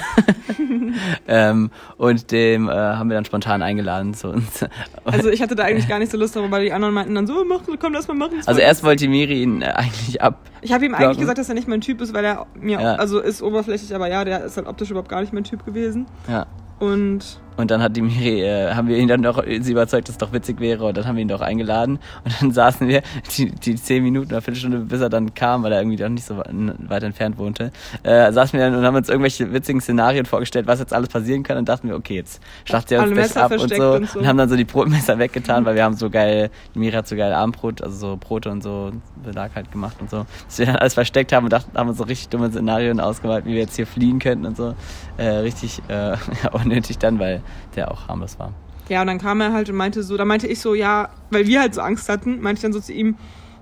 ähm, und dem äh, haben wir dann spontan eingeladen zu uns. Also ich hatte da eigentlich gar nicht so Lust drauf, weil die anderen meinten dann so, mach, komm, lass mal machen. Also erst wollte Miri ihn äh, eigentlich ab. Ich habe ihm eigentlich gesagt, dass er nicht mein Typ ist, weil er mir, Ja. also ist oberflächlich, aber ja, der ist halt optisch überhaupt gar nicht mein Typ gewesen. Ja. Und Und dann hat die Miri, äh, haben wir ihn dann doch sie überzeugt, dass es doch witzig wäre. Und dann haben wir ihn doch eingeladen. Und dann saßen wir die, die zehn Minuten oder Viertelstunde, bis er dann kam, weil er irgendwie doch nicht so weit entfernt wohnte, äh, saßen wir dann und haben uns irgendwelche witzigen Szenarien vorgestellt, was jetzt alles passieren kann. Und dachten wir, okay, jetzt schlachtet er uns Messer ab und so, und so. und haben dann so die Brotmesser weggetan, weil wir haben so geil, die Miri hat so geil Armbrot, also so Brote und so Belag halt gemacht und so, dass wir dann alles versteckt haben und dachten, haben uns so richtig dumme Szenarien ausgemalt, wie wir jetzt hier fliehen könnten und so, äh, richtig äh, unnötig dann, weil der auch harmlos war. ja, und dann kam er halt und meinte so, da meinte ich so, ja, weil wir halt so Angst hatten, meinte ich dann so zu ihm,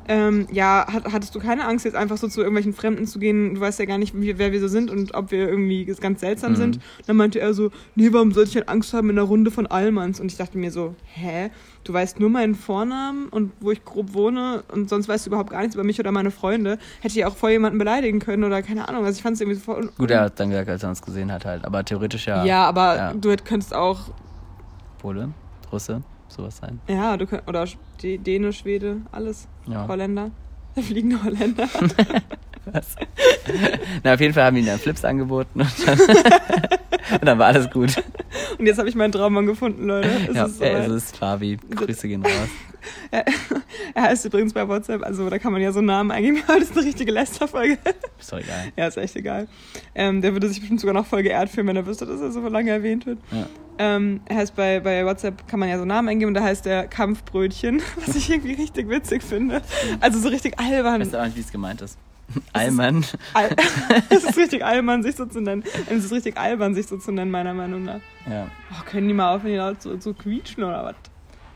ähm, ja, hat, hattest du keine Angst, jetzt einfach so zu irgendwelchen Fremden zu gehen? Du weißt ja gar nicht, wie, wer wir so sind und ob wir irgendwie ganz seltsam Mhm. sind. Dann meinte er so, nee, warum sollte ich denn Angst haben in einer Runde von Allmanns? Und ich dachte mir so, hä? Du weißt nur meinen Vornamen und wo ich grob wohne und sonst weißt du überhaupt gar nichts über mich oder meine Freunde. Hätte ich auch voll jemanden beleidigen können oder keine Ahnung. Also ich fand es irgendwie so voll... Gut, er hat dann gesagt, als er uns gesehen hat halt. Aber theoretisch ja. Ja, aber Ja. du könntest auch Pole, Russe, sowas sein. Ja, du könnt, oder Däne, Schwede, alles. Ja. Holländer. Der fliegende Holländer. Was? Na, auf jeden Fall haben wir ihm dann Flips angeboten und dann, und dann war alles gut. Und jetzt habe ich meinen Traummann gefunden, Leute. Es ja, ist soweit. es ist Fabi. Grüße gehen raus. er heißt übrigens bei WhatsApp, also da kann man ja so Namen eingeben, aber das ist eine richtige Lästerfolge. Ist doch egal. ja, ist echt egal. Ähm, der würde sich bestimmt sogar noch voll geehrt fühlen, wenn er wüsste, dass er so lange erwähnt wird. Ja. Ähm, er heißt bei, bei WhatsApp kann man ja so Namen eingeben und da heißt der Kampfbrötchen, was ich irgendwie richtig witzig finde. Also so richtig albern. Weißt du auch nicht, wie es gemeint ist? Allmann. Al es ist richtig albern, sich so zu nennen. Es ist richtig albern, sich so zu nennen, meiner Meinung nach. Ja. Oh, können die mal aufhören, die laut so, so quietschen oder was?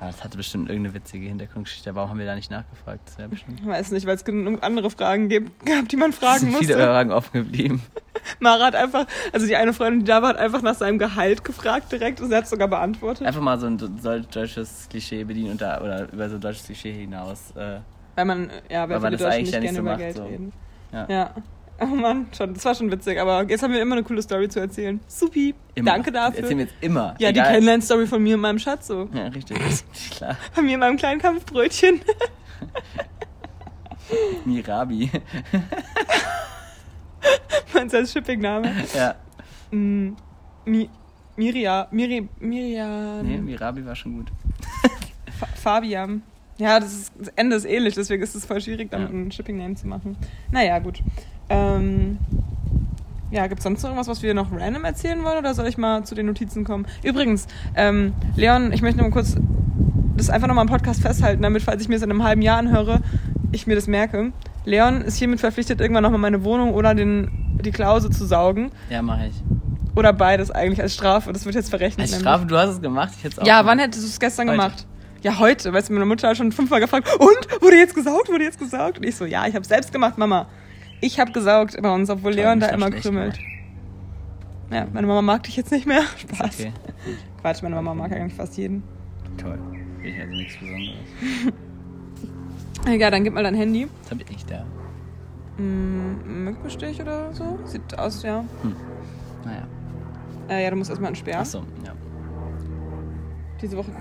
Aber das hatte bestimmt irgendeine witzige Hintergrundgeschichte. Warum haben wir da nicht nachgefragt? Das bestimmt. Ich weiß nicht, weil es genug andere Fragen gibt, gab, die man fragen sind viele musste. Fragen offen geblieben. Mara hat einfach, also die eine Freundin, die da war, hat einfach nach seinem Gehalt gefragt direkt und sie hat es sogar beantwortet. Einfach mal so ein so ein deutsches Klischee bedienen und da, oder über so ein deutsches Klischee hinaus. Äh, Weil man, ja, weil Weil man viele das Deutsche eigentlich nicht ja gerne so über macht, Geld so. reden. ja. Ja. Oh Mann, schon, das war schon witzig, aber jetzt haben wir immer eine coole Story zu erzählen. Supi, Immer. danke dafür. Erzählen wir jetzt immer. ja, die Egal. Kennenlern-Story von mir und meinem Schatz so. Ja, richtig. Klar. Von mir und meinem kleinen Kampfbrötchen. Mirabi. Meinst du als Shipping-Name? ja. Mm, Mi Miria, Miri, Miriam, Nee, Mirabi war schon gut. Fa Fabian. Ja, das, ist, das Ende ist ähnlich, deswegen ist es voll schwierig, damit Ja. einen Shipping-Name zu machen. Naja, gut. Ähm, ja, gibt es sonst noch irgendwas, was wir noch random erzählen wollen oder soll ich mal zu den Notizen kommen? Übrigens, ähm, Leon, ich möchte noch mal kurz das einfach nochmal im Podcast festhalten, damit, falls ich mir das in einem halben Jahr anhöre, ich mir das merke. Leon ist hiermit verpflichtet, irgendwann nochmal meine Wohnung oder den, die Klause zu saugen. Ja, mache ich. Oder beides eigentlich als Strafe. Das wird jetzt verrechnet. Als nämlich. Strafe, du hast es gemacht. Ich hätte es auch Ja, gemacht. wann hättest du es gestern Heute. gemacht? Ja, heute. Weißt du, meine Mutter hat schon fünfmal gefragt, und? Wurde jetzt gesaugt? Wurde jetzt gesaugt? Und ich so, ja, ich habe selbst gemacht, Mama. Ich habe gesaugt bei uns, obwohl Leon da immer krümmelt. Ja, meine Mama mag dich jetzt nicht mehr. Spaß. Okay. Quatsch, meine Mama mag eigentlich fast jeden. Toll. Ich also nichts Besonderes. Egal, dann gib mal dein Handy. Das habe ich nicht da. Hm, Mückenstich oder so? Sieht aus, ja. Naja. Äh, ja, du musst erstmal entsperren. Achso, ja. Diese Woche.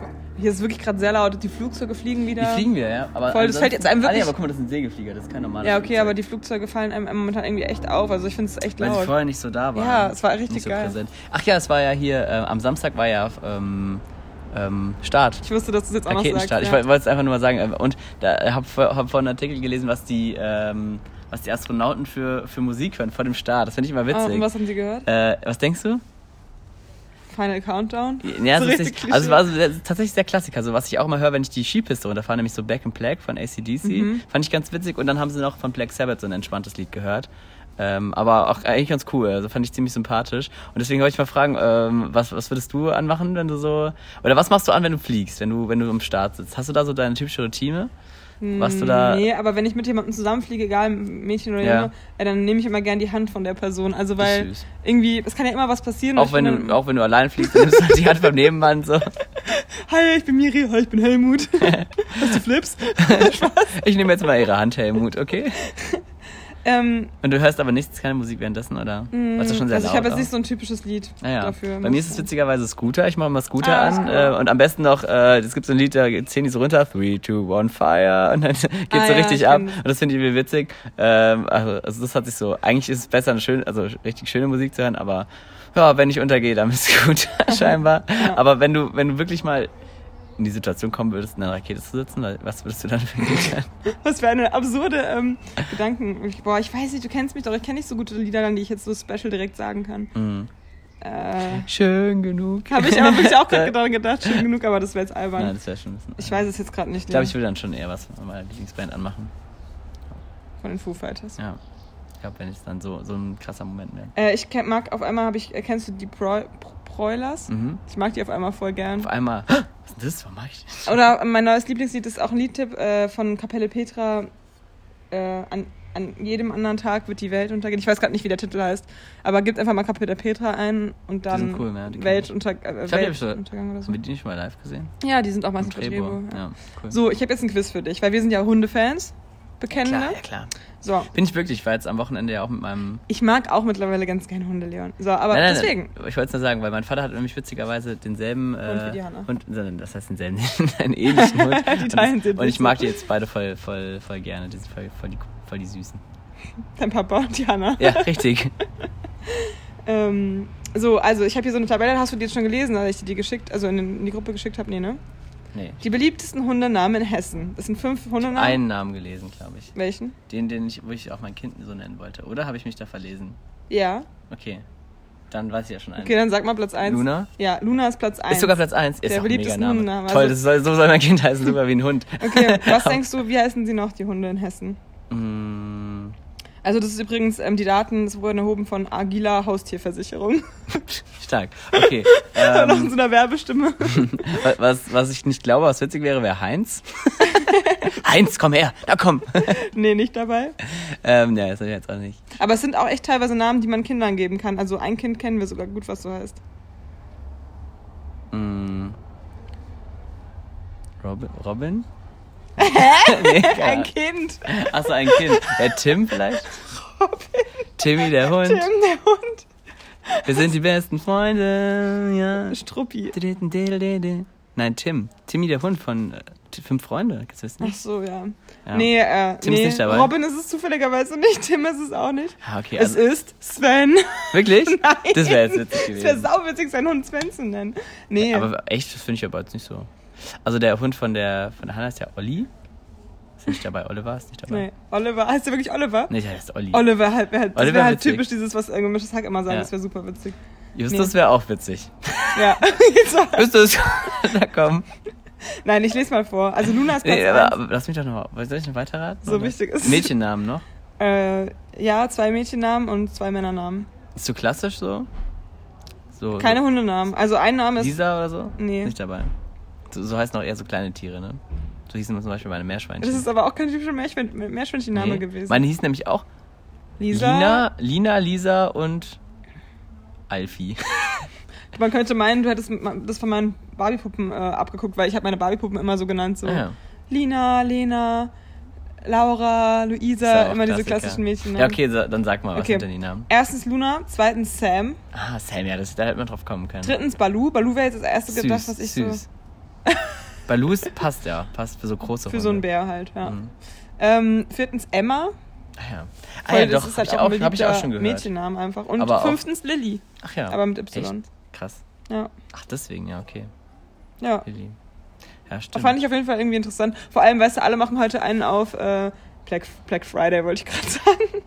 Hier ist wirklich gerade sehr laut. Die Flugzeuge fliegen wieder. Die fliegen wir, ja. Aber Voll, das fällt jetzt einem Ah, nee, wirklich- aber guck mal, das ein Segelflieger, das ist kein normaler Ja, okay, Flugzeug. aber die Flugzeuge fallen einem momentan irgendwie echt auf. Also ich finde es echt Weil sie laut. vorher nicht so da waren. Ja, es war richtig so geil. Präsent. Ach ja, es war ja hier, äh, am Samstag war ja ähm, ähm, Start. Ich wusste, dass du es jetzt auch noch sagst. Raketenstart. Ich ja. woll- wollte es einfach nur mal sagen. äh, Und da habe hab vorhin einen Artikel gelesen, was die, ähm, was die Astronauten für, für Musik hören vor dem Start. Das finde ich immer Ah, witzig. und was haben sie gehört? äh, was denkst du? Final Countdown? Ja, So ist richtig also war so, sehr- tatsächlich sehr Klassiker. Also was ich auch mal höre, wenn ich die Skipiste runterfahre, nämlich so Back in Black von ACDC, Mhm. fand ich ganz witzig. Und dann haben sie noch von Black Sabbath so ein entspanntes Lied gehört. Ähm, aber auch eigentlich ganz cool. Also fand ich ziemlich sympathisch. Und deswegen wollte ich mal fragen, ähm, was, was würdest du anmachen, wenn du so. Oder was machst du an, wenn du fliegst, wenn du, wenn du am Start sitzt? Hast du da so deine typische Routine? Was du da. Nee, aber wenn ich mit jemandem zusammenfliege, egal Mädchen oder Ja. Junge, äh, dann nehme ich immer gern die Hand von der Person. Also weil süß. irgendwie, es kann ja immer was passieren. Auch wenn, bin du, auch wenn du allein fliegst, dann nimmst du halt die Hand beim Nebenmann so. Hi, ich bin Miri, hi, ich bin Helmut. Hast du Flips? Ich nehme jetzt mal ihre Hand, Helmut, okay? Ähm, Und du hörst aber nichts, keine Musik währenddessen, oder? Ist schon sehr also ich habe jetzt nicht so ein typisches Lied Naja, dafür. bei mir ist es witzigerweise Scooter. Ich mache mal Scooter Ah, an cool. äh, und am besten noch, äh, es gibt so ein Lied, da zählen die so runter, 3, 2, 1, Fire und dann geht's Ah, so ja, richtig ich ab und das finde ich irgendwie witzig. Ähm, also, also das hat sich so, eigentlich ist es besser, eine schöne, also richtig schöne Musik zu hören, aber ja, wenn ich untergehe, dann ist es gut, scheinbar. Ja. Aber wenn du, wenn du wirklich mal in die Situation kommen würdest, in einer Rakete zu sitzen, was würdest du dann für ein Lied hören? Was für eine absurde ähm, Gedanken. Ich, boah, ich weiß nicht, du kennst mich doch. Ich kenne nicht so gute Lieder, an die ich jetzt so special direkt sagen kann. Mhm. Äh, Schön genug. habe ich aber wirklich auch gerade daran gedacht. Schön genug, aber das wäre jetzt albern. Nein, das wäre schon ein bisschen. ich weiß es jetzt gerade nicht. Ich glaube, ich will dann schon eher was von meiner Lieblingsband anmachen. Von den Foo Fighters. Ja. Ich glaube, wenn es dann so, so ein krasser Moment wäre. Äh, ich kenn, mag auf einmal, habe ich, äh, kennst du die Pro, Pro, Broilers? Mhm. Ich mag die auf einmal voll gern. Auf einmal, was ist das? Was mach ich? das? Oder mein neues Lieblingslied ist auch ein Liedtipp äh, von Kapelle Petra. Äh, an, an jedem anderen Tag wird die Welt untergehen. Ich weiß gerade nicht, wie der Titel heißt, aber gibt einfach mal Kapelle Petra ein und dann cool, ja, kenn Weltunter, äh, Ich Weltuntergang oder so. Haben wir die nicht mal live gesehen? Ja, die sind auch meistens bei Trebo. Ja. Ja, cool. So, ich habe jetzt ein Quiz für dich, weil wir sind ja Hundefans. Bekennende. klar, ja klar. So, Bin ich wirklich, ich war jetzt am Wochenende ja auch mit meinem. ich mag auch mittlerweile ganz gerne Hunde, Leon. So, aber nein, nein, deswegen. Nein, ich wollte es nur sagen, weil mein Vater hat nämlich witzigerweise denselben Hund wie äh, die Hanna. Hund, das heißt denselben, einen ähnlichen Hund. Die teilen und, und ich so. mag die jetzt beide voll, voll, voll gerne. Die sind voll, voll, die, voll die Süßen. Dein Papa und Diana. Ja, richtig. Ähm, so, also ich habe hier so eine Tabelle, hast du die jetzt schon gelesen, als ich die, die geschickt, also in, in die Gruppe geschickt habe? Nee, ne? Nee. Die beliebtesten Hundenamen in Hessen. Das sind fünf Hundenamen. Einen Namen gelesen, glaube ich. Welchen? Den, den ich, wo ich auch mein Kind so nennen wollte. Oder habe ich mich da verlesen? Ja. Okay. Dann weiß ich ja schon einen. Okay, dann sag mal Platz 1. Luna? Ja, Luna ist Platz 1. Ist sogar Platz 1. Ist Der Name. Hundename. Toll, das soll, so soll mein Kind heißen, sogar wie ein Hund. Okay, was denkst du, wie heißen sie noch, die Hunde in Hessen? Also das ist übrigens, ähm, die Daten es wurden erhoben von Agila Haustierversicherung. stark. Okay. Noch in Ähm, so einer Werbestimme. wa- was, was ich nicht glaube, was witzig wäre, wäre Heinz. Heinz, komm her. Na komm. nee, nicht dabei. ähm, ja, das hab ich jetzt auch nicht. Aber es sind auch echt teilweise Namen, die man Kindern geben kann. Also ein Kind kennen wir sogar gut, was so heißt. Mm, Robin? Robin? Hä? keine Ein. Kind. Achso, ein Kind. Ja, Tim vielleicht? Timmy der Hund. Tim, der Hund. Wir sind die besten Freunde. Ja. Struppi. Nein, Tim. Timmy der Hund von äh, Fünf Freunde. Das Ach so, ja. Ja. Nee, äh, Tim ist nee. nicht dabei? Robin ist es zufälligerweise nicht, Tim ist es auch nicht. Ah, okay. es Also, ist Sven. wirklich? Nein. Das wäre jetzt witzig Es wäre gewesen. sauwitzig, seinen Hund Sven zu nennen. Nee. Aber echt, das finde ich aber jetzt nicht so. Also der Hund von der, von der Hannah ist ja Olli. Ist nicht dabei. Oliver ist nicht dabei. nee. Oliver, heißt der wirklich Oliver? Nee, der heißt Olli. Oliver halt, halt, das wäre halt typisch dieses, was ein gemischtes Hack immer sagen, Ja. das wäre super witzig. Justus wäre auch witzig. Ja. Justus, na komm. Nein, ich lese mal vor. Also Luna ist Platz Nee, aber, aber lass mich doch noch, soll ich noch weiterraten? So oder? wichtig ist. Mädchennamen noch? Äh, ja, zwei Mädchennamen und zwei Männernamen. Ist so klassisch so? so Keine so Hundenamen. Also ein Name ist. Lisa oder so? Nee. Ist nicht dabei. So, so heißen auch eher so kleine Tiere, ne? So hießen zum Beispiel meine Meerschweinchen. Das ist aber auch kein typischer Meerschwein Meerschweinchenname Nee. gewesen. Meine hieß nämlich auch Lisa. Lina, Lina, Lisa und Alfie. Man könnte meinen, du hättest das von meinen Barbiepuppen äh, abgeguckt, weil ich habe meine Barbiepuppen immer so genannt, so Ah, ja. Lina, Lena, Laura, Luisa, immer diese Klassiker. klassischen Mädchen. Ja, okay, sa- dann sag mal, was Okay. sind denn die Namen? Erstens Luna, zweitens Sam, Ah, Sam, ja, das, da hätte man drauf kommen können. drittens Balu. Balu wäre jetzt das erste süß, gedacht, was ich süß. Balus passt ja, passt für so große so für so einen Hunde. Bär halt, ja. Mhm. Ähm, viertens Emma. Ah ja, ah, ja das doch, ist hab, halt ich auch auch, ein ich auch schon gehört. Mädchennamen einfach. Und Aber auch- fünftens Lilly, Ach ja. aber mit Y. Echt? Krass. Ja. Ach, deswegen, ja, okay. Ja. Lilly. Ja, Das stimmt. fand ich auf jeden Fall irgendwie interessant. Vor allem, weißt du, alle machen heute einen auf äh, Black, Black Friday, wollte ich gerade sagen.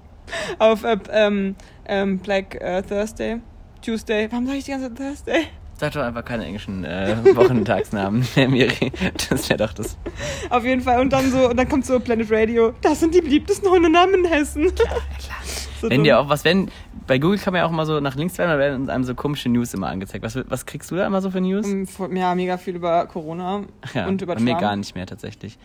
auf äh, ähm, ähm, Black äh, Thursday. Tuesday. Warum sage ich die ganze Zeit Thursday? Sag doch einfach keine englischen äh, Wochentagsnamen mehr, Miri. Das wäre doch das. Auf jeden Fall. Und dann so, und dann kommt so Planet Radio. Das sind die beliebtesten Hundenamen in Hessen. so Wenn dumm. dir auch was, wenn, bei Google kann man ja auch mal so nach links werden, da werden einem so komische News immer angezeigt. Was, was kriegst du da immer so für News? Ähm, Ja, mega viel über Corona Ja, und über bei mir Trump. gar nicht mehr tatsächlich.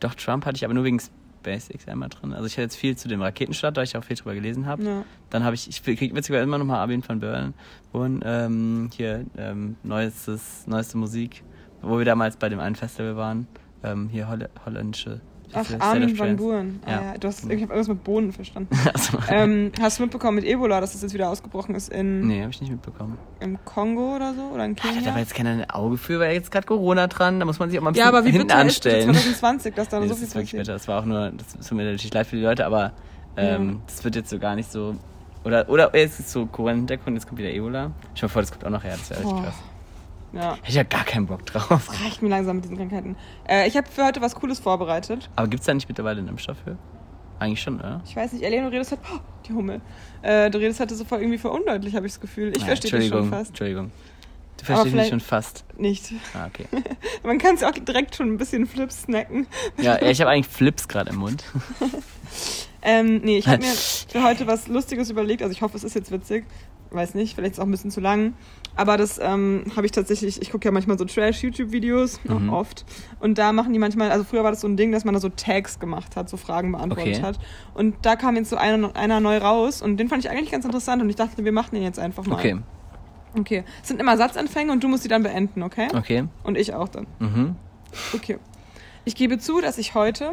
Doch, Trump hatte ich aber nur wegen SpaceX einmal drin. Also ich hatte jetzt viel zu dem Raketenstart, da ich auch viel drüber gelesen habe. Ja. Dann habe ich, ich krieg witzigerweise immer noch mal Armin van Buuren, Buuren, ähm, hier, ähm, neuestes, neueste Musik, wo wir damals bei dem einen Festival waren, ähm, hier Holl holländische. Ach, Armin van. Buuren. Ah, Ja. ja. Du hast, ich habe irgendwas mit Bohnen verstanden. Also, ähm, hast du mitbekommen mit Ebola, dass das jetzt wieder ausgebrochen ist in, nee, habe ich nicht mitbekommen. im Kongo oder so? Oder in Ich hatte Kenia? aber jetzt kein Auge für, weil jetzt gerade Corona dran, da muss man sich auch mal ein bisschen Ja, aber wie hinten ist bitte anstellen. 2020, dass da Nee, so das viel ist passiert? bitter. Das war auch nur, das tut mir natürlich leid für die Leute, aber ähm, Ja. das wird jetzt so gar nicht so. Oder, oder jetzt ist so Corona-Hintergrund, jetzt kommt wieder Ebola. Stell dir mal vor, das kommt auch noch her, das wäre richtig Boah. krass. Ja, Hätte ich ja gar keinen Bock drauf. reicht mir langsam mit diesen Krankheiten. Äh, ich habe für heute was Cooles vorbereitet. Aber gibt es da nicht mittlerweile einen Impfstoff für? Eigentlich schon, oder? Ich weiß nicht, Elena, du redest halt... Oh, die Hummel. Äh, du redest halt so voll irgendwie voll undeutlich, habe ich das Gefühl. Ich Ah, verstehe dich schon fast. Entschuldigung. Du verstehst mich schon fast. Nicht. Ah, okay. Man kann es auch direkt schon ein bisschen Flips snacken. Ja, ja, ich habe eigentlich Flips gerade im Mund. Ähm, nee, ich habe mir für heute was Lustiges überlegt. Also ich hoffe, es ist jetzt witzig. Weiß nicht, vielleicht ist es auch ein bisschen zu lang. Aber das ähm, habe ich tatsächlich, ich gucke ja manchmal so Trash-YouTube-Videos, Mhm. oft. Und da machen die manchmal, also früher war das so ein Ding, dass man da so Tags gemacht hat, so Fragen beantwortet Okay. hat. Und da kam jetzt so einer, einer neu raus und den fand ich eigentlich ganz interessant und ich dachte, wir machen den jetzt einfach mal. Okay, Okay. Es sind immer Satzanfänge und du musst die dann beenden, okay? okay. Und ich auch dann. Mhm. Okay. Ich gebe zu, dass ich heute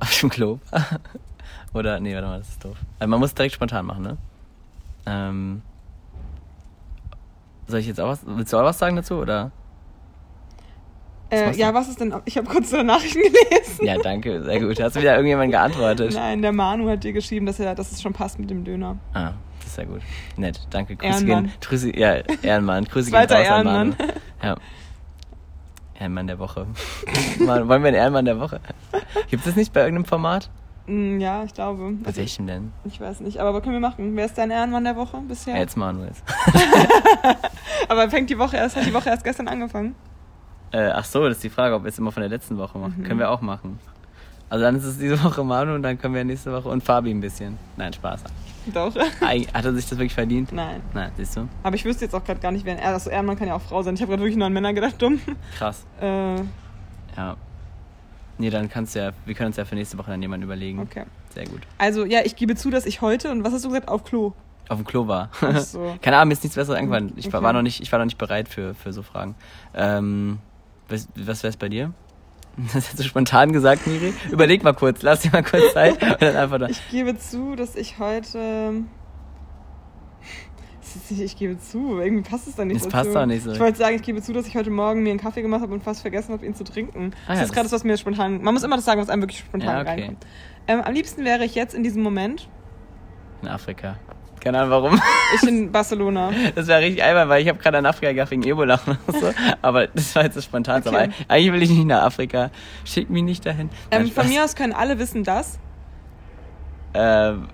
Auf dem Klo. Oder, nee, warte mal, das ist doof. Also man muss direkt spontan machen, ne? Ähm, soll ich jetzt auch was, willst du auch was sagen dazu, oder? Äh, machst du? ja, was ist denn? Ich habe kurz deine Nachrichten gelesen. Ja, danke, sehr gut. Hast du wieder irgendjemand geantwortet? Nein, der Manu hat dir geschrieben, dass, er, dass es schon passt mit dem Döner. Ah, das ist sehr gut. Nett, danke. Grüße Ehrenmann. gehen, Grüße, ja, Ehrenmann. Grüße gehen raus an Ehrenmann. Manu. Ja. Ehrenmann der Woche. Mann, wollen wir einen Ehrenmann der Woche? Gibt es nicht bei irgendeinem Format? Mm, ja, ich glaube. Bei Also, welchem denn? ich weiß nicht, aber was können wir machen? Wer ist dein Ehrenmann der Woche bisher? Ja. Jetzt Manuels. Aber fängt die Woche erst, hat die Woche erst gestern angefangen. Äh, ach so, das ist die Frage, ob wir es immer von der letzten Woche machen. Mhm. Können wir auch machen. Also dann ist es diese Woche Manu und dann können wir nächste Woche und Fabi ein bisschen. Nein, Spaß. Doch. Hat er sich das wirklich verdient? Nein. Nein, siehst du? Aber ich wüsste jetzt auch gerade gar nicht, wer ein Ehr- also Ehrenmann kann ja auch Frau sein. Ich habe gerade wirklich nur an Männer gedacht, dumm. Krass. Äh, Ja. Nee, dann kannst du ja, wir können uns ja für nächste Woche dann jemanden überlegen. okay. Sehr gut. Also, ja, ich gebe zu, dass ich heute, und was hast du gesagt, auf Klo? Auf dem Klo war. Ach so. Keine Ahnung, mir ist nichts Besseres eingefallen. Ich war, Okay. war noch nicht, ich war noch nicht bereit für, für so Fragen. Ähm, was was wär's bei dir? Das hast du spontan gesagt, Miri. Überleg mal kurz, lass dir mal kurz Zeit und dann einfach da. Ich gebe zu, dass ich heute. Ich gebe zu, irgendwie passt es da nicht Das dazu. passt auch nicht so. Ich wollte sagen, ich gebe zu, dass ich heute Morgen mir einen Kaffee gemacht habe und fast vergessen habe, ihn zu trinken. Ah das ja, ist gerade das- was mir spontan. Man muss immer das sagen, was einem wirklich spontan Ja, okay. reinkommt. Ähm, am liebsten wäre ich jetzt in diesem Moment In Afrika. Keine Ahnung warum. ich in Barcelona. Das wäre richtig albern, weil ich habe gerade an Afrika gedacht wegen Ebola so. Aber das war jetzt das spontan. Okay. Aber eigentlich will ich nicht nach Afrika. Schick mich nicht dahin. Ähm, von mir aus können alle wissen, dass. Ähm.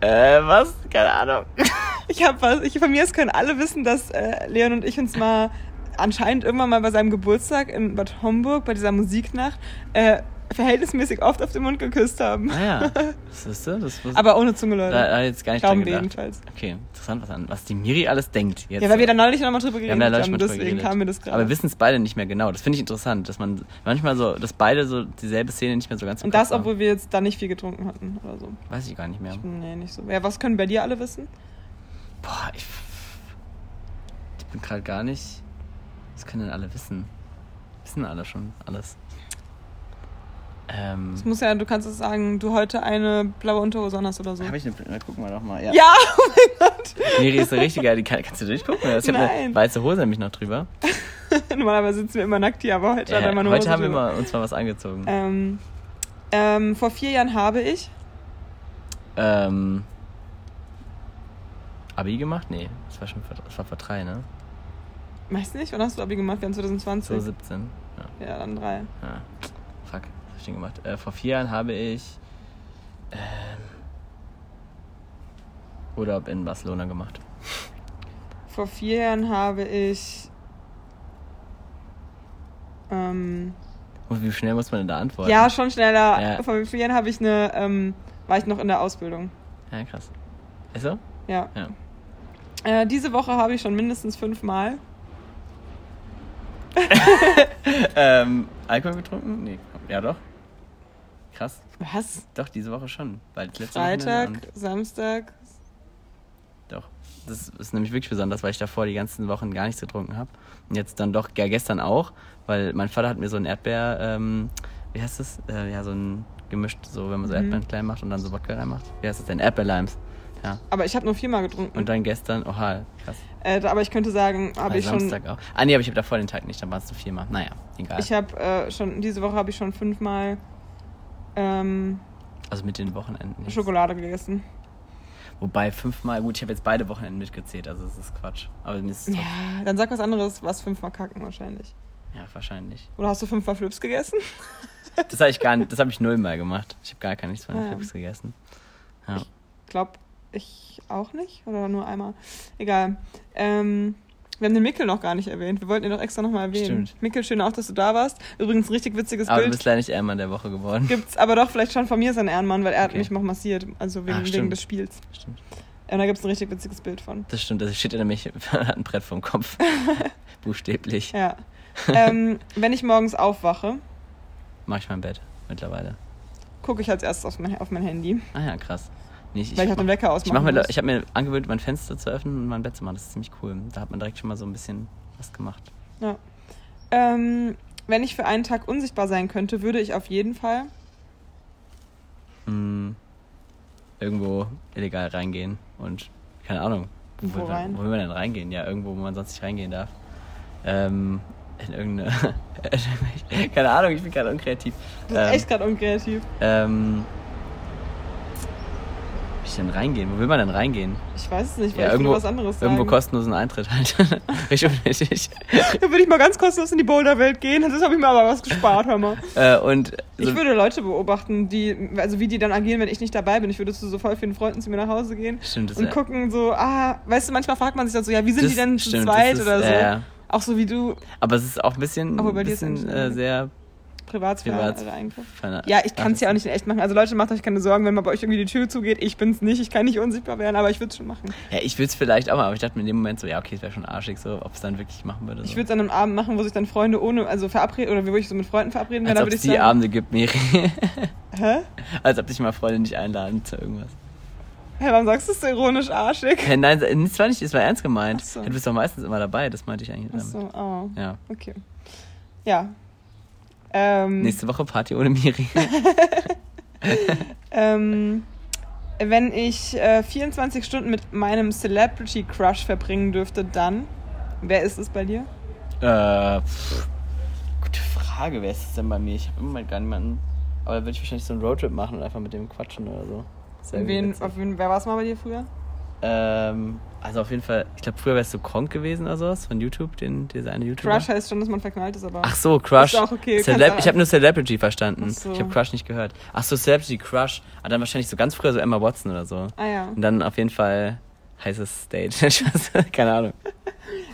Äh, was? Keine Ahnung. Ich habe was. Ich, von mir aus können alle wissen, dass äh, Leon und ich uns mal anscheinend irgendwann mal bei seinem Geburtstag in Bad Homburg bei dieser Musiknacht äh, verhältnismäßig oft auf den Mund geküsst haben. Ah ja, das ist du? Das Aber ohne Zunge, Leute. da, da jetzt gar nicht dran Glauben wir gedacht. jedenfalls. Okay, interessant, was, an, was die Miri alles denkt. Jetzt. Ja, weil wir da neulich nochmal drüber Wir geredet haben da haben. drüber Deswegen geredet. kam mir das gerade. Aber wir wissen es beide nicht mehr genau. Das finde ich interessant, dass man manchmal so, dass beide so dieselbe Szene nicht mehr so ganz Und das, haben. obwohl wir jetzt da nicht viel getrunken hatten oder so. Weiß ich gar nicht mehr. Nee, nicht so. Ja, was können bei dir alle wissen? Boah, ich. Ich bin gerade gar nicht. Was können denn alle wissen? Wissen alle schon alles. Ähm. Es muss ja, du kannst es sagen, du heute eine blaue Unterhose an hast oder so. Habe ich eine. Na, gucken wir doch mal. Ja. Ja, oh mein Gott. Miri ist so richtig geil. Die kann, kannst du durchgucken? Ich habe Nein. eine weiße Hose nämlich noch drüber. Normalerweise sitzen wir immer nackt hier, aber heute hat er mal eine heute Hose haben wir mal, uns mal was angezogen. Ähm, ähm, vor vier Jahren habe ich. Ähm. Abi gemacht? Nee, das war schon vor, das war vor drei, ne? Weißt du nicht, wann hast du Abi gemacht? Wir haben 2020. So 17. Ja. Ja, dann drei. Ja. Fuck, was hab ich denn gemacht? Äh, vor vier Jahren habe ich ähm, Urlaub in Barcelona gemacht. Vor vier Jahren habe ich. Ähm, Und wie schnell muss man denn da antworten? ja, schon schneller. Ja. Vor vier Jahren habe ich eine. Ähm, war ich noch in der Ausbildung. Ja, krass. Ist so? Ja. Ja. Äh, diese Woche habe ich schon mindestens fünfmal. ähm, Alkohol getrunken? Nee. Ja, doch. Krass. Was? Doch, diese Woche schon. Weil letzte Freitag, Wochenende Samstag. Doch. Das ist nämlich wirklich besonders, weil ich davor die ganzen Wochen gar nichts getrunken habe. Und jetzt dann doch, ja, gestern auch, weil mein Vater hat mir so ein Erdbeer, ähm, wie heißt das? Äh, ja, so ein gemischt, so wenn man so Mhm. Erdbeeren klein macht und dann so Wodka reinmacht. Wie heißt das denn? Erdbeerlimes. Ja. Aber ich habe nur viermal getrunken. Und dann gestern, oha, krass. äh, aber ich könnte sagen, habe Bei ich schon. Samstag auch. Ah, nee, aber ich habe davor den Tag nicht, dann war es so viermal. Naja, egal. Ich habe äh, schon. Diese Woche habe ich schon fünfmal ähm, also mit den Wochenenden. Jetzt. Schokolade gegessen. Wobei fünfmal, gut, ich habe jetzt beide Wochenenden mitgezählt, also das ist Quatsch. Aber mir ist Ja, dann sag was anderes, was fünfmal kacken wahrscheinlich. ja, wahrscheinlich. Oder hast du fünfmal Flips gegessen? Das habe ich gar nicht, das habe ich nullmal gemacht. Ich habe gar kein nichts von den Ah, ja. Flips gegessen. Ja. Glaub ich auch nicht. Oder nur einmal. Egal. Ähm, wir haben den Mickel noch gar nicht erwähnt. Wir wollten ihn doch extra nochmal erwähnen. Stimmt. Mickel, schön auch, dass du da warst. Übrigens ein richtig witziges Aber du Bild. bist leider nicht Ehrenmann der Woche geworden. Gibt's aber doch vielleicht schon von mir sein Ehrenmann, weil er hat Okay. mich noch massiert. Also wegen, Ah, wegen des Spiels. Stimmt. Und da gibt's ein richtig witziges Bild von. Das stimmt, das steht er nämlich, hat ein Brett vom Kopf. Buchstäblich. Ja. ähm, wenn ich morgens aufwache, Mach ich mein Bett mittlerweile. gucke ich als erstes auf mein, auf mein Handy. Ah ja, krass. Nee, ich, ich auch den Wecker ich, ausmachen mach mir, ich habe mir angewöhnt, mein Fenster zu öffnen und mein Bett zu machen. Das ist ziemlich cool. Da hat man direkt schon mal so ein bisschen was gemacht. Ja. Ähm, wenn ich für einen Tag unsichtbar sein könnte, würde ich auf jeden Fall. Hm, irgendwo illegal reingehen und keine Ahnung. Wo rein? Wo will man denn reingehen? Ja, irgendwo, wo man sonst nicht reingehen darf. Ähm, in irgendeine. keine Ahnung, ich bin gerade unkreativ. Das ist Ähm, echt gerade unkreativ. ähm, ich denn reingehen? Wo will man denn reingehen? Ich weiß es nicht, weil Ja, ich irgendwo, was anderes sagen. irgendwo kostenlosen Eintritt halt. Richtig unnötig. Da würde ich mal ganz kostenlos in die Boulderwelt gehen. Das habe ich mir aber was gespart, hör mal. äh, und so, Ich würde Leute beobachten, die, also wie die dann agieren, wenn ich nicht dabei bin. Ich würde zu so voll vielen Freunden zu mir nach Hause gehen stimmt, und gucken so, ah, weißt du, manchmal fragt man sich dann so, ja, wie sind Das die denn zu stimmt, zweit ist- oder so. ja. Auch so wie du, Aber es ist auch ein bisschen, Aber bei dir ist bisschen äh, sehr Privatsphäre privat. oder Eingriff. Ferne- Ja, ich kann es ja auch nicht in echt machen. Also Leute, macht euch keine Sorgen, wenn mal bei euch irgendwie die Tür zugeht. Ich bin's nicht, ich kann nicht unsichtbar werden, aber ich würde es schon machen. Ja, ich würde es vielleicht auch mal, aber ich dachte mir in dem Moment so, ja, okay, es wäre schon arschig, so, ob es dann wirklich machen würde. So. Ich würde es an einem Abend machen, wo sich dann Freunde ohne, also verabreden, oder wo ich so mit Freunden verabreden Als werde, ob würde es die sagen. Abende gibt, Miri. Hä? Als ob dich mal Freunde nicht einladen zu irgendwas. Hä, warum sagst du es so ironisch arschig? Hä, Nein, das war nicht, das war ernst gemeint. Ach so. Du bist doch meistens immer dabei, das meinte ich eigentlich damit. Achso, oh, Ja. okay. Ja. Ähm, Nächste Woche Party ohne Miri. ähm, wenn ich äh, 24 Stunden mit meinem Celebrity Crush verbringen dürfte, dann. Wer ist es bei dir? äh, pff, gute Frage, wer ist es denn bei mir? Ich habe im Moment gar niemanden. Aber da würde ich wahrscheinlich so einen Roadtrip machen und einfach mit dem quatschen oder so. Wen, auf wen, wer war es mal bei dir früher? Ähm, also auf jeden Fall, ich glaube, früher wärst du Kronk gewesen oder sowas von YouTube, den, dieser eine YouTuber. Crush heißt schon, dass man verknallt ist, aber. Ach so, Crush. Ist auch okay, Celeb ich habe nur Celebrity verstanden. So. Ich habe Crush nicht gehört. Ach so, Celebrity Crush. Ah, dann wahrscheinlich so ganz früher so Emma Watson oder so. Ah ja. Und dann auf jeden Fall heißes. Spaß. Keine Ahnung.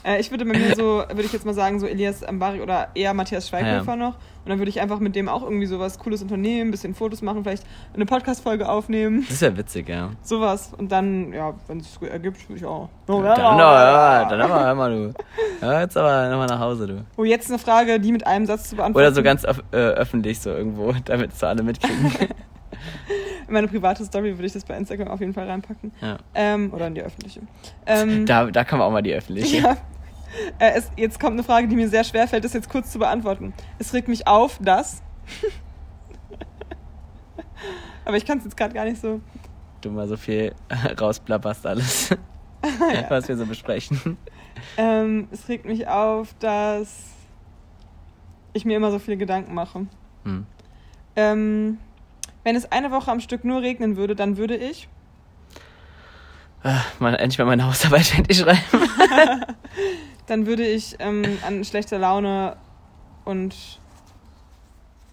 Äh, ich würde bei mir so, würde ich jetzt mal sagen, so Elias Ambari oder eher Matthias Schweighöfer Ja. noch. Und dann würde ich einfach mit dem auch irgendwie sowas Cooles unternehmen, ein bisschen Fotos machen, vielleicht eine Podcast-Folge aufnehmen. Das ist ja witzig, ja. Sowas. Und dann, ja, wenn es ergibt, würde ich auch. Oh, Dann, ja. no, ja, dann aber, hör mal, du. Ja, jetzt aber nochmal nach Hause, du. Oh, jetzt eine Frage, die mit einem Satz zu beantworten. Oder so ganz öff äh, öffentlich so irgendwo, damit es alle mitkriegen. In meine private Story würde ich das bei Instagram auf jeden Fall reinpacken. Ja. Ähm, oder in die öffentliche. Ähm, Da, da kann man auch mal die öffentliche. Ja. Äh, es, jetzt kommt eine Frage, die mir sehr schwer fällt, das jetzt kurz zu beantworten. Es regt mich auf, dass. Aber ich kann es jetzt gerade gar nicht so. Du mal so viel rausplapperst alles, was wir so besprechen. Ähm, es regt mich auf, dass ich mir immer so viele Gedanken mache. Hm. Ähm, wenn es eine Woche am Stück nur regnen würde, dann würde ich. Ah, Mal, endlich mal meine Hausarbeit fertig schreiben. Dann würde ich ähm, an schlechter Laune und.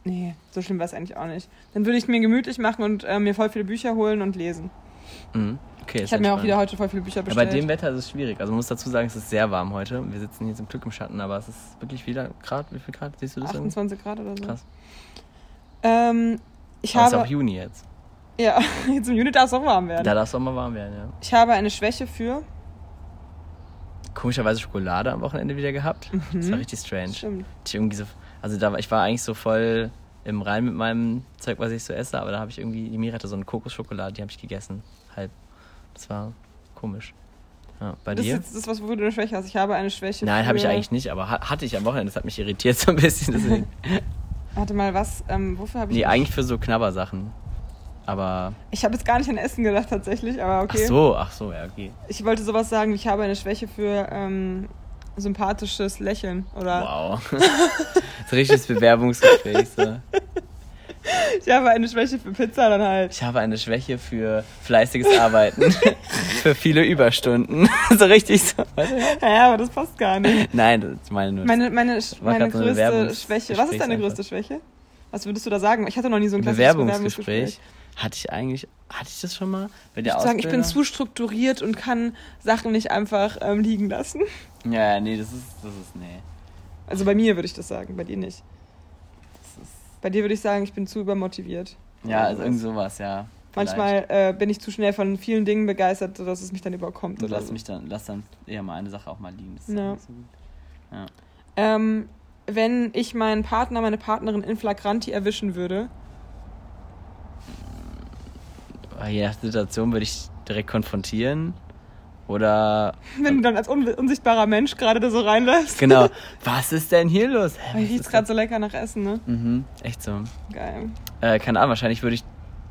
Nee, so schlimm war es eigentlich auch nicht. Dann würde ich mir gemütlich machen und äh, mir voll viele Bücher holen und lesen. Hm. Okay, Ich habe mir auch wieder heute voll viele Bücher Ja, bestellt. bei dem Wetter ist es schwierig. Also man muss dazu sagen, es ist sehr warm heute. Wir sitzen hier zum Glück im Schatten, aber es ist wirklich wieder Grad. Wie viel Grad? Siehst du das? irgendwo? 28 Grad oder so. Krass. Ähm, ich Aber es ist habe. auch Juni jetzt. Ja, jetzt im Juni darf es auch warm werden. Da darf es auch mal warm werden, ja. Ich habe eine Schwäche für. Komischerweise Schokolade am Wochenende wieder gehabt. Das war richtig strange. Stimmt. Ich irgendwie so, also da war, ich war eigentlich so voll im Rein mit meinem Zeug, was ich so esse, aber da habe ich irgendwie, die Mira hatte so eine Kokosschokolade, die habe ich gegessen. Halb. Das war komisch. Ja, bei Das ist dir? jetzt das, was wo du eine Schwäche hast. Ich habe eine Schwäche Nein, für. habe ich eigentlich nicht, aber ha- hatte ich am Wochenende. Das hat mich irritiert so ein bisschen. Deswegen. Warte mal, was? Ähm, wofür habe ich. nee, eigentlich für so Knabbersachen. Aber. Ich habe jetzt gar nicht an Essen gedacht, tatsächlich, aber okay. Ach so, ach so, ja, okay. Ich wollte sowas sagen, ich habe eine Schwäche für ähm, sympathisches Lächeln. Oder Wow. das ist ein richtiges Bewerbungsgespräch. So. ich habe eine Schwäche für Pizza dann halt. Ich habe eine Schwäche für fleißiges Arbeiten. für viele Überstunden. so richtig so. Ja, aber das passt gar nicht. Nein, das meine nur. Meine, meine, meine so größte Schwäche. Was ist deine größte Schwäche? Was würdest du da sagen? Ich hatte noch nie so ein klassisches Bewerbungsgespräch. Hatte ich eigentlich, hatte ich das schon mal? Bei der Ich sagen, ich bin zu strukturiert und kann Sachen nicht einfach ähm, liegen lassen. Ja, nee, das ist, das ist, nee. Also bei mir würde ich das sagen, bei dir nicht. Bei dir würde ich sagen, ich bin zu übermotiviert. ja, also irgend sowas, ja. Manchmal äh, bin ich zu schnell von vielen Dingen begeistert, sodass es mich dann überkommt. Und Oder lass so. mich dann, lass dann eher mal eine Sache auch mal liegen. Das ist Ja. so gut. Ja. Ähm, wenn ich meinen Partner, meine Partnerin in Flagranti erwischen würde, Aber je nach Situation würde ich direkt konfrontieren. Oder, wenn du dann als un unsichtbarer Mensch gerade da so reinläufst. genau, was ist denn hier los? Hä, was riecht gerade so lecker nach Essen, ne? Mhm, echt so. Geil. Äh, keine Ahnung, wahrscheinlich würde ich,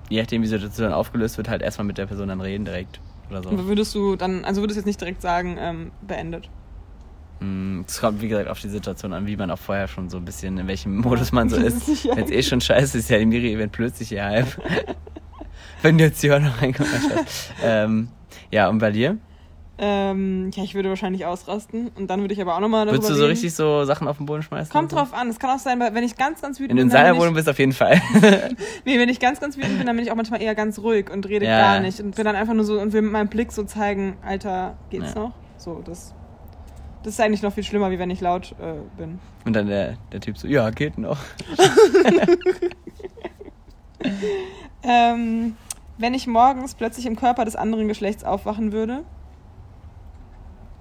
je nachdem wie die Situation aufgelöst wird, halt erstmal mit der Person dann reden direkt. Oder so. Und würdest du dann, also würdest du jetzt nicht direkt sagen, ähm, beendet. Mm, Es kommt, wie gesagt, auf die Situation an, wie man auch vorher schon so ein bisschen, in welchem Modus man so ist. Wenn es eh schon scheiße ist, ja die Miri, wenn plötzlich hier halb. wenn jetzt hier noch reinkommt. ähm, ja, und bei dir? Ähm, ja, ich würde wahrscheinlich ausrasten und dann würde ich aber auch nochmal darüber Würdest du so reden. richtig so Sachen auf den Boden schmeißen? Kommt so? drauf an. Es kann auch sein, wenn ich ganz, ganz wütend Wenn du in bin, seiner bin Wohnung bist, auf jeden Fall. nee, wenn ich ganz, ganz wütend bin, dann bin ich auch manchmal eher ganz ruhig und rede Ja. gar nicht und will dann einfach nur so und will mit meinem Blick so zeigen, Alter, geht's Ja. noch? So, das, das ist eigentlich noch viel schlimmer, wie wenn ich laut äh, bin. Und dann der, der Typ so, ja, geht noch. Ähm, wenn ich morgens plötzlich im Körper des anderen Geschlechts aufwachen würde,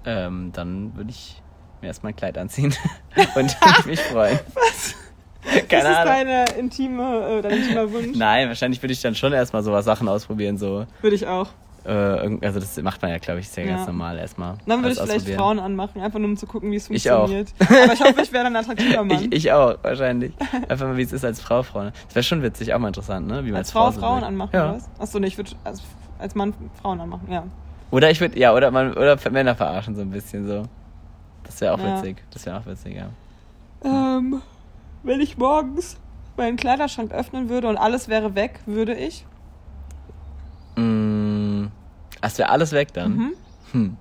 Ähm, dann würde ich mir erstmal ein Kleid anziehen und mich freuen. Was? das Keine ist Ahnung. deine intime, äh, dein intimer Wunsch. Nein, wahrscheinlich würde ich dann schon erstmal so was Sachen ausprobieren, so. Würde ich auch. Äh, also das macht man ja, glaube ich, ist ja, ganz normal erstmal. Dann würde ich vielleicht. Frauen anmachen, einfach nur um zu gucken, wie es Ich auch. funktioniert. Aber ich hoffe, ich wäre dann ein attraktiver Mann. Ich, ich auch, wahrscheinlich. Einfach mal, wie es ist als Frau, Frau. ne? Das wäre schon witzig, auch mal interessant, ne? Wie man als Frau so Frauen anmachen, ja. was? Achso, nee, ich würde als, als Mann Frauen anmachen, ja. Oder ich würde, ja, oder man, oder Männer verarschen so ein bisschen so. Das wäre auch Ja. witzig. Das wäre auch witzig, ja. Ähm, wenn ich morgens meinen Kleiderschrank öffnen würde und alles wäre weg, würde ich. Mm, es wäre alles weg dann. Mhm. Hm.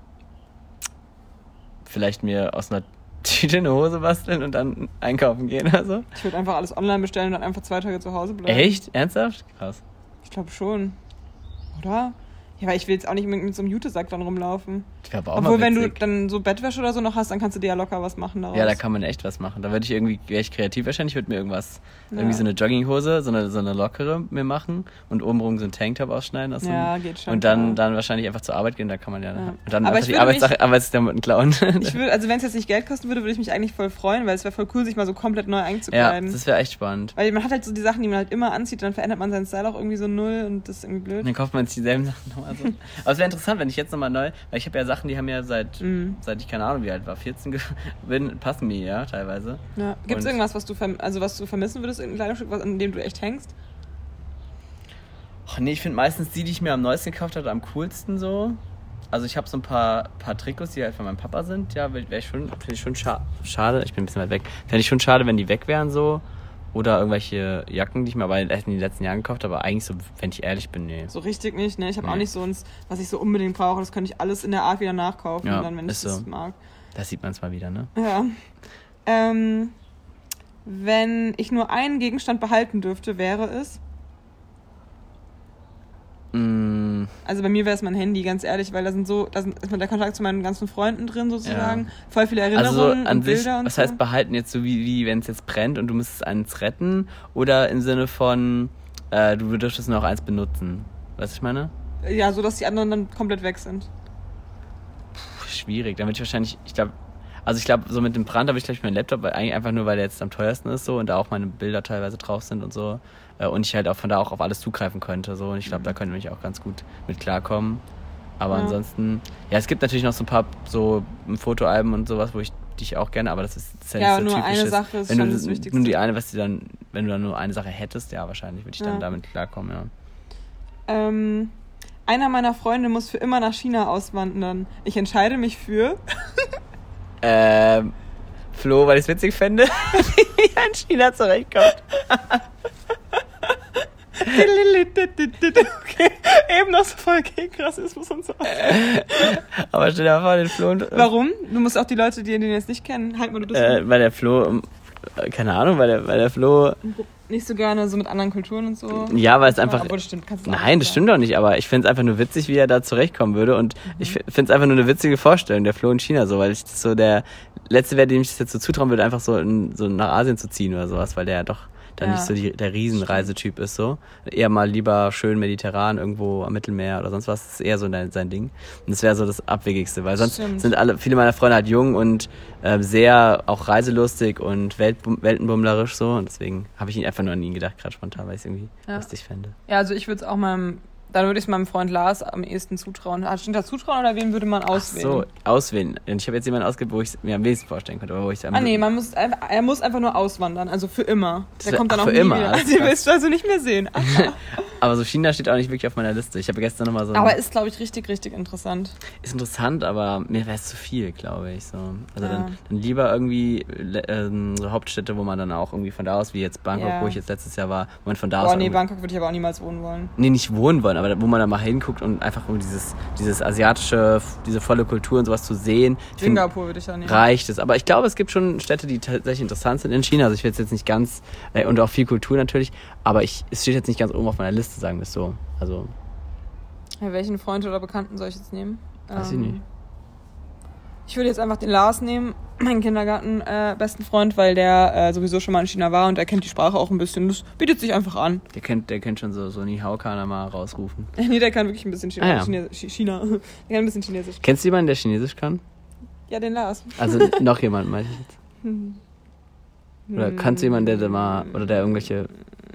Vielleicht mir aus einer Tüte eine Hose basteln und dann einkaufen gehen oder so. Ich würde einfach alles online bestellen und dann einfach zwei Tage zu Hause bleiben. Echt? Ernsthaft? Krass. Ich glaube schon. Oder? Ja, aber ich will jetzt auch nicht mit, mit so einem Jutesack dann rumlaufen. Aber auch Obwohl, wenn du dann so Bettwäsche oder so noch hast, dann kannst du dir ja locker was machen daraus. Ja, da kann man echt was machen. Da würde ich irgendwie, wäre ich kreativ wahrscheinlich, würde mir irgendwas, Ja. irgendwie so eine Jogginghose, so eine, so eine lockere mir machen und obenrum so ein Tanktop ausschneiden. Aus so Ja, geht schon, Und dann, dann wahrscheinlich einfach zur Arbeit gehen, da kann man ja, Ja. und dann Aber einfach ich die würde mich- Arbeitssache, Arbeitsklamotten klauen. Ich würde, also wenn es jetzt nicht Geld kosten würde, würde ich mich eigentlich voll freuen, weil es wäre voll cool, sich mal so komplett neu ja, einzukleiden. das wäre echt spannend. weil man hat halt so die Sachen, die man halt immer anzieht, dann verändert man seinen Style auch irgendwie so null und das ist irgendwie blöd. Dann kauft man sich dieselben Sachen nochmal so. Aber es wäre interessant, wenn ich jetzt nochmal neu, weil ich habe ja Sachen, die haben ja seit, Mhm. seit ich keine Ahnung wie alt war, 14 ge- bin, passen mir ja teilweise. Ja. Gibt es irgendwas, was du, also was du vermissen würdest, irgendein Kleidungsstück, was, an dem du echt hängst? Ach nee, ich finde meistens die, die ich mir am neuesten gekauft habe, am coolsten so. Also ich habe so ein paar, paar Trikots, die halt von meinem Papa sind. Ja, wäre ich schon, finde ich schon scha schade. Ich bin ein bisschen weit weg. Fände ich schon schade, wenn die weg wären so. Oder irgendwelche Jacken, die ich mir aber in den letzten Jahren gekauft habe. Aber eigentlich so, wenn ich ehrlich bin, nee. So richtig nicht, ne? Ich habe Nee. auch nicht so uns, was ich so unbedingt brauche. Das könnte ich alles in der Art wieder nachkaufen, Ja, dann, wenn ich ist das so. mag. Das sieht man zwar wieder, ne? Ja. Ähm, wenn ich nur einen Gegenstand behalten dürfte, wäre es. Mm, Also bei mir wäre es mein Handy, ganz ehrlich, weil da sind so, da sind, ist der Kontakt zu meinen ganzen Freunden drin sozusagen. Voll viele also Erinnerungen so an und sich, Bilder und was so. heißt behalten jetzt so wie, wie wenn es jetzt brennt und du müsstest eins retten? Oder im Sinne von, äh, du dürftest nur noch eins benutzen? Weißt du, was ich meine? ja, so dass die anderen dann komplett weg sind. Puh, schwierig. Dann würde ich wahrscheinlich, ich glaube, also ich glaube, so mit dem Brand habe ich, glaube ich, meinen Laptop, eigentlich einfach nur, weil der jetzt am teuersten ist so und da auch meine Bilder teilweise drauf sind und so. Äh, Und ich halt auch von da auch auf alles zugreifen könnte. So. Und ich glaube, da könnte ich auch ganz gut mit klarkommen. Aber Ja. ansonsten, ja, es gibt natürlich noch so ein paar so Fotoalben und sowas, wo ich dich auch gerne, aber das ist, das ist ja, Ja, nicht so nur eine typisches. Sache ist wenn schon du das Wichtigste. Nur die eine, was du dann, wenn du dann nur eine Sache hättest, ja, wahrscheinlich würde ich dann Ja. damit klarkommen, ja. Ähm, einer meiner Freunde muss für immer nach China auswandern. Ich entscheide mich für. Ähm, Flo, weil ich es witzig fände, wie er in China zurechtkommt. okay, eben noch so voll gegen Rassismus und so. Aber stell dir mal vor, den Flo und, Warum? Du musst auch die Leute, die den jetzt nicht kennen, halt mal du das Äh, weil der Flo, ähm, äh, keine Ahnung, weil der, weil der Flo, nicht so gerne so mit anderen Kulturen und so. ja, weil es einfach, Obwohl, das stimmt, kannst du nein, das stimmt doch nicht, aber ich finde es einfach nur witzig, wie er da zurechtkommen würde und ich finde es einfach nur eine witzige Vorstellung, der Flo in China so, weil ich so der letzte wäre, dem ich das jetzt so zutrauen würde, einfach so, in, so nach Asien zu ziehen oder sowas, weil der ja doch dann Ja. nicht so die, der Riesenreisetyp ist so. Eher mal lieber schön mediterran irgendwo am Mittelmeer oder sonst was. Das ist eher so sein, sein Ding. Und das wäre so das Abwegigste, weil sonst Stimmt. sind alle, viele meiner Freunde halt jung und äh, sehr auch reiselustig und Weltbum, weltenbummlerisch so. Und deswegen habe ich ihn einfach nur an ihn gedacht, gerade spontan, weil ich es irgendwie Ja. lustig fände. Ja, also ich würde es auch meinem, dann würde ich es meinem Freund Lars am ehesten zutrauen. Ah, Stimmt da zutrauen oder wen würde man auswählen? So, auswählen. Und ich habe jetzt jemanden ausgewählt, wo ich es mir am wenigsten vorstellen könnte, aber wo ich Ah nee, man muss einfach, er muss einfach nur auswandern, also für immer. Der kommt dann ach, auch für nie immer, wieder. Also, willst du also nicht mehr sehen. Ach, Aber so China steht auch nicht wirklich auf meiner Liste. Ich habe gestern nochmal so. Aber ist, glaube ich, richtig, richtig interessant. ist interessant, aber mir wäre es zu viel, glaube ich. So. Also Ja. dann, dann lieber irgendwie ähm, so Hauptstädte, wo man dann auch irgendwie von da aus, wie jetzt Bangkok, Ja. wo ich jetzt letztes Jahr war, wo man von da aus. Boah, nee, Bangkok würde ich aber auch niemals wohnen wollen. Nee, nicht wohnen wollen, aber wo man dann mal hinguckt und einfach um dieses, dieses asiatische, diese volle Kultur und sowas zu sehen. Singapur würde ich da nehmen. reicht es. Aber ich glaube, es gibt schon Städte, die tatsächlich interessant sind in China. Also ich will jetzt nicht ganz, äh, und auch viel Kultur natürlich, aber ich, es steht jetzt nicht ganz oben auf meiner Liste, sagen wir es so. Also, Ja, welchen Freund oder Bekannten soll ich jetzt nehmen? Weiß ich nicht. Ich würde jetzt einfach den Lars nehmen, meinen Kindergarten äh, Freund, weil der äh, sowieso schon mal in China war und er kennt die Sprache auch ein bisschen. Das bietet sich einfach an. der kennt, der kennt schon so, so Nihao kann er mal rausrufen. nee, der kann wirklich ein bisschen China Ah, ja. Chine Chi- China. Der kann ein bisschen Chinesisch. Kennst du jemanden, der Chinesisch kann? Ja, den Lars. Also noch jemand, meine ich jetzt. Oder kannst du jemanden, der da mal, oder der irgendwelche,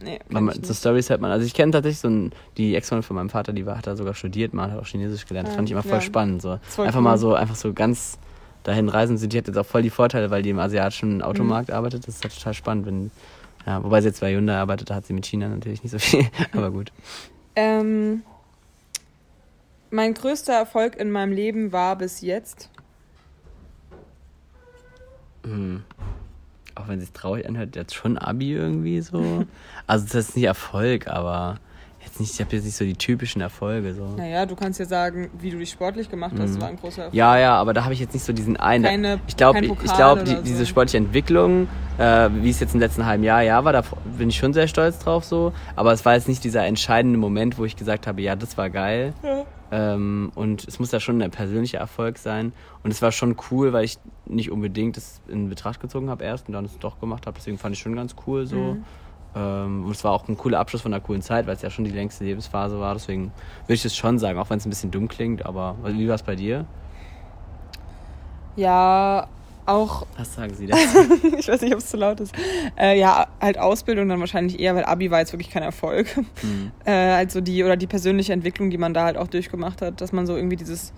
Nee, man, so. Stories hört man. Also ich kenne tatsächlich so ein, die Ex-Freundin von meinem Vater, die war, hat da sogar studiert, mal hat auch Chinesisch gelernt. Das Ja, fand ich immer voll ja. spannend. So. voll Einfach cool. mal so, einfach so ganz dahin reisen. Sie, die hat jetzt auch voll die Vorteile, weil die im asiatischen Automarkt Mhm. arbeitet. Das ist halt total spannend, wenn, ja, wobei sie jetzt bei Hyundai arbeitet, da hat sie mit China natürlich nicht so viel, aber gut. Ähm, mein größter Erfolg in meinem Leben war bis jetzt. Hm. Auch wenn es sich traurig anhört, jetzt schon Abi irgendwie so. Also das ist nicht Erfolg, aber Jetzt nicht, ich habe jetzt nicht so die typischen Erfolge. So. Naja, du kannst ja sagen, wie du dich sportlich gemacht hast, war ein großer Erfolg. Mhm. Ja, ja, aber da habe ich jetzt nicht so diesen einen. Keine- ich glaube, ich glaube, die, so. diese sportliche Entwicklung, äh, wie es jetzt im letzten halben Jahr ja war, da bin ich schon sehr stolz drauf so. Aber es war jetzt nicht dieser entscheidende Moment, wo ich gesagt habe, ja, das war geil. Ähm, und es muss ja schon ein persönlicher Erfolg sein. Und es war schon cool, weil ich nicht unbedingt das in Betracht gezogen habe erst und dann es doch gemacht habe. Deswegen fand ich schon ganz cool so. Mhm. Ähm, und es war auch ein cooler Abschluss von einer coolen Zeit, weil es ja schon die längste Lebensphase war. Deswegen würde ich das schon sagen, auch wenn es ein bisschen dumm klingt. Aber wie war es bei dir? Ja, auch, Was sagen Sie das? ich weiß nicht, ob es zu laut ist. Äh, ja, halt Ausbildung dann wahrscheinlich eher, weil Abi war jetzt wirklich kein Erfolg. Hm. Äh, also die, oder die persönliche Entwicklung, die man da halt auch durchgemacht hat, dass man so irgendwie dieses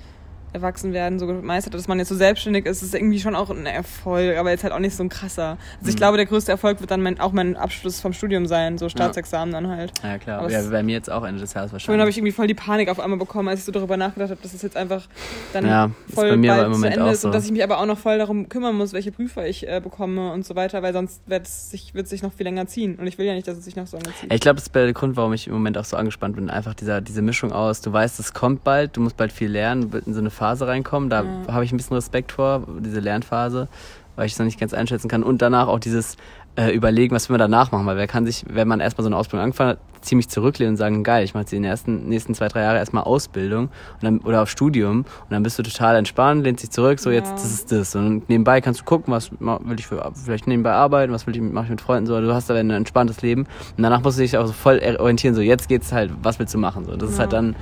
Erwachsenwerden so gemeistert hat, dass man jetzt so selbstständig ist, ist irgendwie schon auch ein Erfolg, aber jetzt halt auch nicht so ein krasser. Also ich Mhm. glaube, der größte Erfolg wird dann mein, auch mein Abschluss vom Studium sein, so Staatsexamen dann halt. Ja, klar. Aber ja, bei mir jetzt auch Ende des Jahres Vorhin habe ich wahrscheinlich. irgendwie voll die Panik auf einmal bekommen, als ich so darüber nachgedacht habe, dass es jetzt einfach dann Ja, voll bei mir bald aber im Moment zu Ende ist und so. dass ich mich aber auch noch voll darum kümmern muss, welche Prüfer ich äh, bekomme und so weiter, weil sonst wird es sich, wird es sich noch viel länger ziehen. Und ich will ja nicht, dass es sich noch so lange zieht. Ich glaube, das ist der Grund, warum ich im Moment auch so angespannt bin. Einfach dieser, diese Mischung aus, du weißt, es kommt bald, du musst bald viel lernen, wird in so eine Phase reinkommen. Da Ja. habe ich ein bisschen Respekt vor, diese Lernphase, weil ich es noch nicht ganz einschätzen kann. Und danach auch dieses äh, Überlegen, was will man danach machen. Weil wer kann sich, wenn man erstmal so eine Ausbildung angefangen hat, ziemlich zurücklehnen und sagen, geil, ich mache jetzt in den ersten, nächsten zwei, drei Jahre erstmal Ausbildung und dann, oder auf Studium und dann bist du total entspannt, lehnst dich zurück, so jetzt, Ja. das ist das. Und nebenbei kannst du gucken, was will ich für, vielleicht nebenbei arbeiten, was will ich, mache ich mit Freunden, so. Du hast aber ein entspanntes Leben und danach musst du dich auch so voll orientieren, so jetzt geht's halt, was willst du machen, so. Das ist Ja. halt dann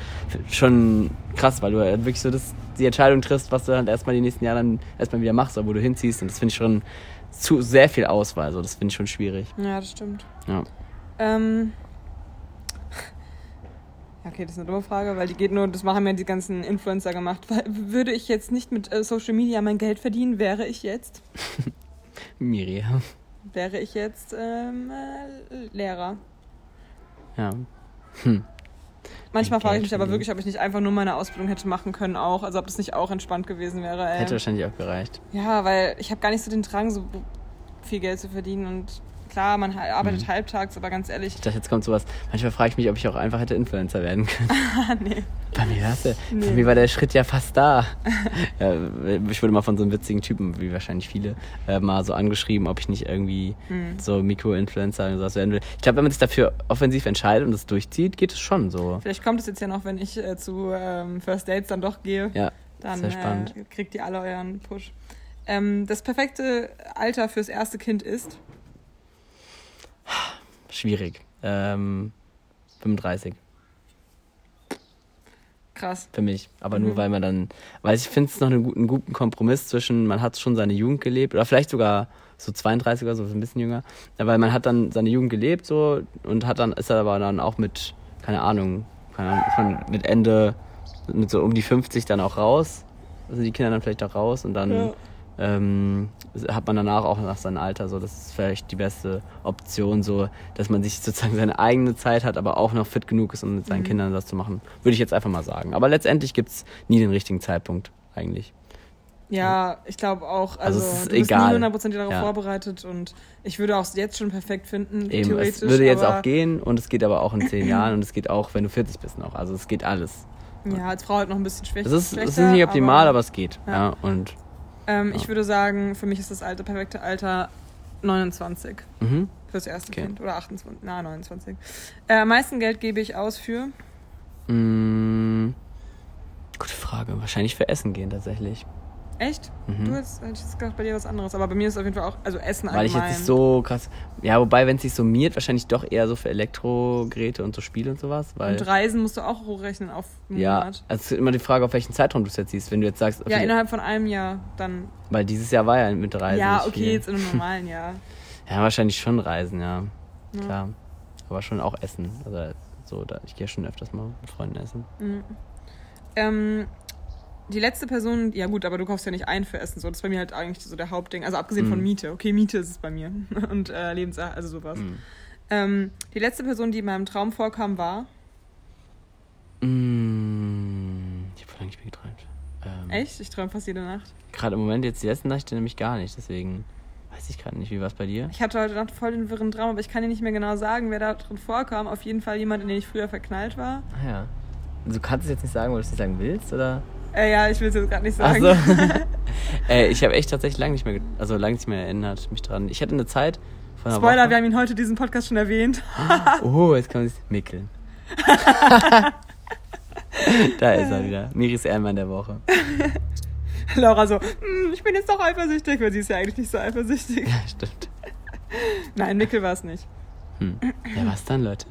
schon krass, weil du halt wirklich so das, die Entscheidung triffst, was du dann erstmal die nächsten Jahre dann erstmal wieder machst, wo du hinziehst und das finde ich schon zu sehr viel Auswahl, so. Das finde ich schon schwierig. Ja, das stimmt. Ja. Ähm. Okay, das ist eine dumme Frage, weil die geht nur, das haben ja die ganzen Influencer gemacht. Weil, würde ich jetzt nicht mit äh, Social Media mein Geld verdienen, wäre ich jetzt, Miriam. wäre ich jetzt ähm, äh, Lehrer. Ja. Manchmal frage ich mich aber wirklich, ob ich nicht einfach nur meine Ausbildung hätte machen können auch. Also ob das nicht auch entspannt gewesen wäre. Ey. Hätte wahrscheinlich auch gereicht. Ja, weil ich habe gar nicht so den Drang, so viel Geld zu verdienen. Und klar, man arbeitet Mhm. halbtags, aber ganz ehrlich, Ich dachte, jetzt kommt sowas. Manchmal frage ich mich, ob ich auch einfach hätte Influencer werden können. ah, nee. Bei mir, war's ja, Nee. bei mir war der Schritt ja fast da. ich wurde mal von so einem witzigen Typen, wie wahrscheinlich viele, äh, mal so angeschrieben, ob ich nicht irgendwie Hm. so Mikroinfluencer und sowas werden will. Ich glaube, wenn man sich dafür offensiv entscheidet und das durchzieht, geht es schon so. Vielleicht kommt es jetzt ja noch, wenn ich äh, zu ähm, First Dates dann doch gehe. Ja, Dann sehr spannend. äh, kriegt ihr alle euren Push. Ähm, das perfekte Alter fürs erste Kind ist. Schwierig. Ähm, 35 Krass. für mich. Aber nur Mhm. weil man dann, weil ich finde es noch einen guten, einen guten Kompromiss zwischen, man hat schon seine Jugend gelebt oder vielleicht sogar so 32 oder so, ein bisschen jünger. Weil man hat dann seine Jugend gelebt so und hat dann, ist aber dann auch mit, keine Ahnung, keine Ahnung, ist man mit Ende, mit so um die 50 dann auch raus. Also die Kinder dann vielleicht auch raus und dann Ja. Ähm, hat man danach auch nach seinem Alter so, das ist vielleicht die beste Option, so, dass man sich sozusagen seine eigene Zeit hat, aber auch noch fit genug ist, um mit seinen Mhm. Kindern das zu machen. Würde ich jetzt einfach mal sagen. Aber letztendlich gibt es nie den richtigen Zeitpunkt, eigentlich. Ja, ich glaube auch. Also, Also es ist du bist egal. nie hundertprozentig darauf Ja. vorbereitet und ich würde auch jetzt schon perfekt finden, Eben, theoretisch. es würde jetzt aber, auch gehen und es geht aber auch in zehn Jahren und es geht auch, wenn du 40 bist noch. Also es geht alles. Ja, als Frau halt noch ein bisschen schwächer. Es ist, es ist nicht optimal, aber, es geht. Ja. Ja. und Ähm, Ich Ja. würde sagen, für mich ist das alte, perfekte Alter 29 mhm. fürs erste Okay. Kind. Oder 28, na 29. Äh, am meisten Geld gebe ich aus für. mm, gute Frage. Wahrscheinlich für Essen gehen tatsächlich. Echt? Mhm. Du hättest, hätte ich jetzt gedacht, bei dir was anderes. Aber bei mir ist es auf jeden Fall auch, also Essen Weil ich allgemein. jetzt nicht so krass. Ja, wobei, wenn es sich summiert, wahrscheinlich doch eher so für Elektrogeräte und so Spiele und sowas. Weil, Und Reisen musst du auch hochrechnen auf einen ja, Monat. also es ist immer die Frage, auf welchen Zeitraum du es jetzt siehst. Wenn du jetzt sagst, Ja, innerhalb von einem Jahr dann. weil dieses Jahr war ja mit Reisen. ja, okay, viel. jetzt in einem normalen Jahr. Ja, wahrscheinlich schon Reisen, ja. Ja. Klar. Aber schon auch Essen. Also so, da, ich gehe schon öfters mal mit Freunden essen. Mhm. Ähm, die letzte Person, ja gut, aber du kaufst ja nicht ein für Essen, so. Das ist bei mir halt eigentlich so der Hauptding. Also abgesehen von Mhm. Miete. Okay, Miete ist es bei mir. Und äh, Lebensart, also sowas. Mhm. Ähm, die letzte Person, die in meinem Traum vorkam, war. Mm, ich habe vorhin nicht mehr geträumt. Ähm, Echt? Ich träume fast jede Nacht. Gerade im Moment jetzt die letzten Nächte nämlich gar nicht, deswegen weiß Weiß ich gerade nicht. Wie war es bei dir? Ich hatte heute Nacht voll den wirren Traum, aber ich kann dir nicht mehr genau sagen, wer da drin vorkam. Auf jeden Fall jemand, in den ich früher verknallt war. Ah ja. Du kannst es jetzt nicht sagen, weil du es nicht sagen willst, oder? Äh, ja, ich will es jetzt gerade nicht sagen. so. äh, ich habe echt tatsächlich lange nicht mehr, also lange nicht mehr erinnert mich dran. Ich hatte eine Zeit von einer Spoiler, Woche. wir haben ihn heute diesen Podcast schon erwähnt. Oh, jetzt kann man sich mickeln. da ist er wieder. Miris Ehrenmann der Woche. Laura so, "Hm, ich bin jetzt doch eifersüchtig, weil sie ist ja eigentlich nicht so eifersüchtig. Ja, stimmt. Nein, Mikkel war es nicht. Hm. Ja, was dann, Leute?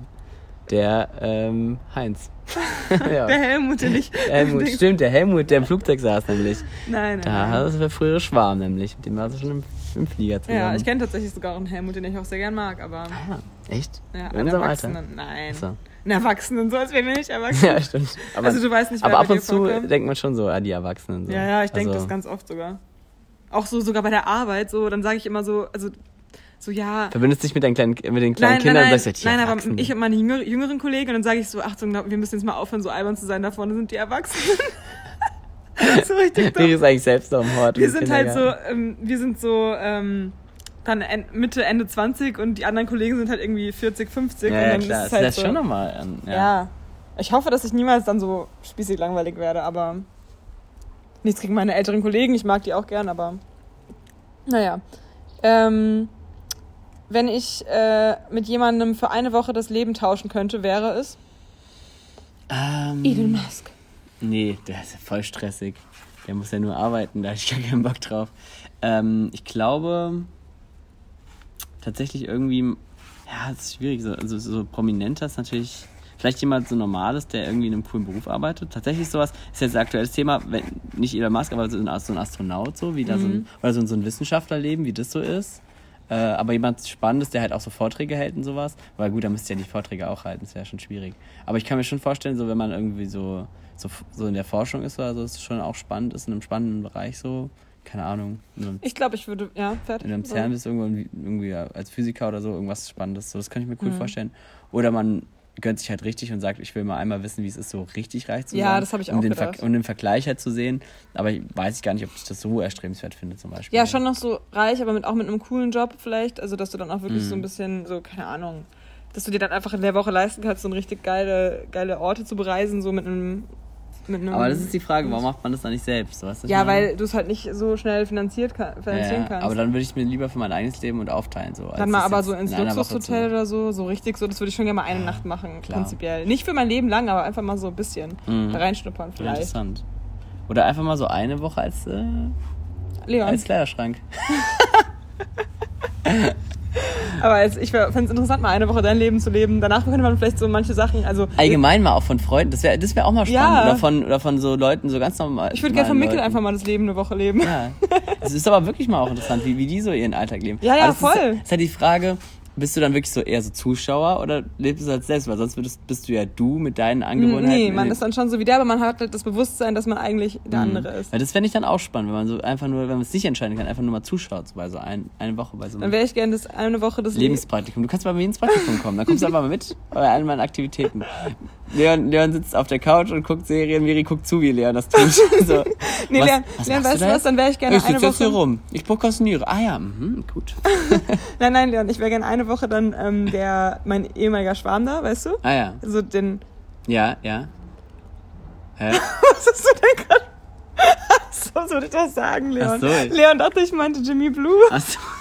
Der ähm, Heinz. ja. Der Helmut, den ich. Helmut, stimmt, der Helmut, der im Flugzeug saß nämlich. Nein, nein. Da nein. das war frühere Schwarm nämlich. Mit dem war sie schon im, im Flieger zusammen. Ja, ich kenne tatsächlich sogar auch einen Helmut, den ich auch sehr gern mag, aber. Ah, echt? Ja, In unserem Alter? Nein. So. Einen Erwachsenen, so als wären wir nicht erwachsen. Ja, stimmt. Aber, Also du weißt nicht, aber ab und zu vorkommt? denkt man schon so, ah, die Erwachsenen. So. Ja, ja, ich denke also, das ganz oft sogar. Auch so sogar bei der Arbeit, so, dann sage ich immer so, also so ja. Verbindest dich mit, deinen kleinen, mit den kleinen Nein, Kindern nein, nein, und sagst, ja, nein, aber ich und meine jüngere, jüngeren Kollegen und dann sage ich so, Achtung, wir müssen jetzt mal aufhören, so albern zu sein, da vorne sind die Erwachsenen. so richtig dumm. ist eigentlich selbst noch im Hort. Wir sind halt so, ähm, wir sind so ähm, dann Mitte, Ende 20 und die anderen Kollegen sind halt irgendwie 40, 50 Ja, und ja, dann klar. ist es Das halt lässt so. schon nochmal an. Ja. Ja. Ich hoffe, dass ich niemals dann so spießig langweilig werde, aber nichts gegen meine älteren Kollegen. Ich mag die auch gern, aber naja. Ähm, wenn ich äh, mit jemandem für eine Woche das Leben tauschen könnte, wäre es Ähm, Elon Musk. Nee, der ist ja voll stressig. Der muss ja nur arbeiten, da habe ich gar keinen Bock drauf. Ähm, ich glaube, tatsächlich irgendwie, ja, es ist schwierig. So, also, so prominenter ist natürlich vielleicht jemand so normales, der irgendwie in einem coolen Beruf arbeitet. Tatsächlich sowas, ist jetzt ein aktuelles Thema, wenn, nicht Elon Musk, aber so ein, so ein Astronaut, so, wie da so ein, oder so ein, so ein Wissenschaftlerleben, wie das so ist. Äh, aber jemand Spannendes, der halt auch so Vorträge hält und sowas. Weil gut, da müsste ja die Vorträge auch halten, das wäre schon schwierig. Aber ich kann mir schon vorstellen, so wenn man irgendwie so, so, so in der Forschung ist oder so, ist es schon auch spannend ist, in einem spannenden Bereich so, keine Ahnung, Ich glaube, ich würde, ja, fertig. in einem CERN bist irgendwo irgendwie, als Physiker oder so, irgendwas Spannendes. So, das kann ich mir cool Mhm. vorstellen. Oder man gönnt sich halt richtig und sagt, ich will mal einmal wissen, wie es ist, so richtig reich zu Ja, sein. das habe ich um auch den Ver gedacht. um den Vergleich halt zu sehen. Aber ich weiß gar nicht, ob ich das so erstrebenswert finde, zum Beispiel. Ja, schon noch so reich, aber mit, auch mit einem coolen Job vielleicht. Also, dass du dann auch wirklich Mhm. so ein bisschen, so, keine Ahnung, dass du dir dann einfach in der Woche leisten kannst, so richtig geile, geile Orte zu bereisen, so mit einem. Aber das ist die Frage, warum macht man das dann nicht selbst? Weißt du, Ja, weil du es halt nicht so schnell finanziert kann, finanzieren ja, kannst. aber dann würde ich mir lieber für mein eigenes Leben und aufteilen. So, dann mal aber so ins in Luxushotel oder so, so richtig so, das würde ich schon gerne mal eine Ja, Nacht machen, klar. prinzipiell. Nicht für mein Leben lang, aber einfach mal so ein bisschen Mhm. reinschnuppern Ja, vielleicht. interessant. Oder einfach mal so eine Woche als, äh, Leon, als Kleiderschrank. aber als, ich fände es interessant, mal eine Woche dein Leben zu leben. Danach könnte man vielleicht so manche Sachen, also Allgemein mal auch von Freunden, das wäre das wär auch mal spannend. Ja. Oder, von, oder von so Leuten, so ganz normal. ich würde gerne von Mikkel Leuten. einfach mal das Leben eine Woche leben. Ja, es ist aber wirklich mal auch interessant, wie, wie die so ihren Alltag leben. Ja, ja, voll. Ist, ist halt die Frage, bist du dann wirklich so eher so Zuschauer oder lebst du als selbst? Weil sonst würdest, bist du ja du mit deinen Angewohnheiten. Nee, man ist dann schon so wie der, aber man hat halt das Bewusstsein, dass man eigentlich der Mhm. andere ist. Weil das fände ich dann auch spannend, wenn man so einfach nur, wenn man es nicht entscheiden kann, einfach nur mal zuschaut, so bei so ein, eine Woche bei so Dann einem wäre ich gerne das eine Woche Lebens. Lebenspraktikum. Du kannst mal mir ins Praktikum kommen, dann kommst du einfach mal mit bei allen meinen Aktivitäten. Leon, Leon sitzt auf der Couch und guckt Serien, Miri guckt zu, wie Leon das tut. So. Nee, Was- Leon, was Leon weißt du was, dann wäre ich gerne ich eine sitze jetzt hier Woche. rum. Ich prokrastiniere. Ah ja, mhm, gut. Nein, nein, Leon, ich wäre gerne eine Woche dann ähm, der, mein ehemaliger Schwarm da, weißt du? Ah ja. So den. Ja, ja. Hä? Was hast du denn gerade? So soll ich das sagen, Leon. Ach so. Leon dachte, ich meinte Jimmy Blue. Achso. Ich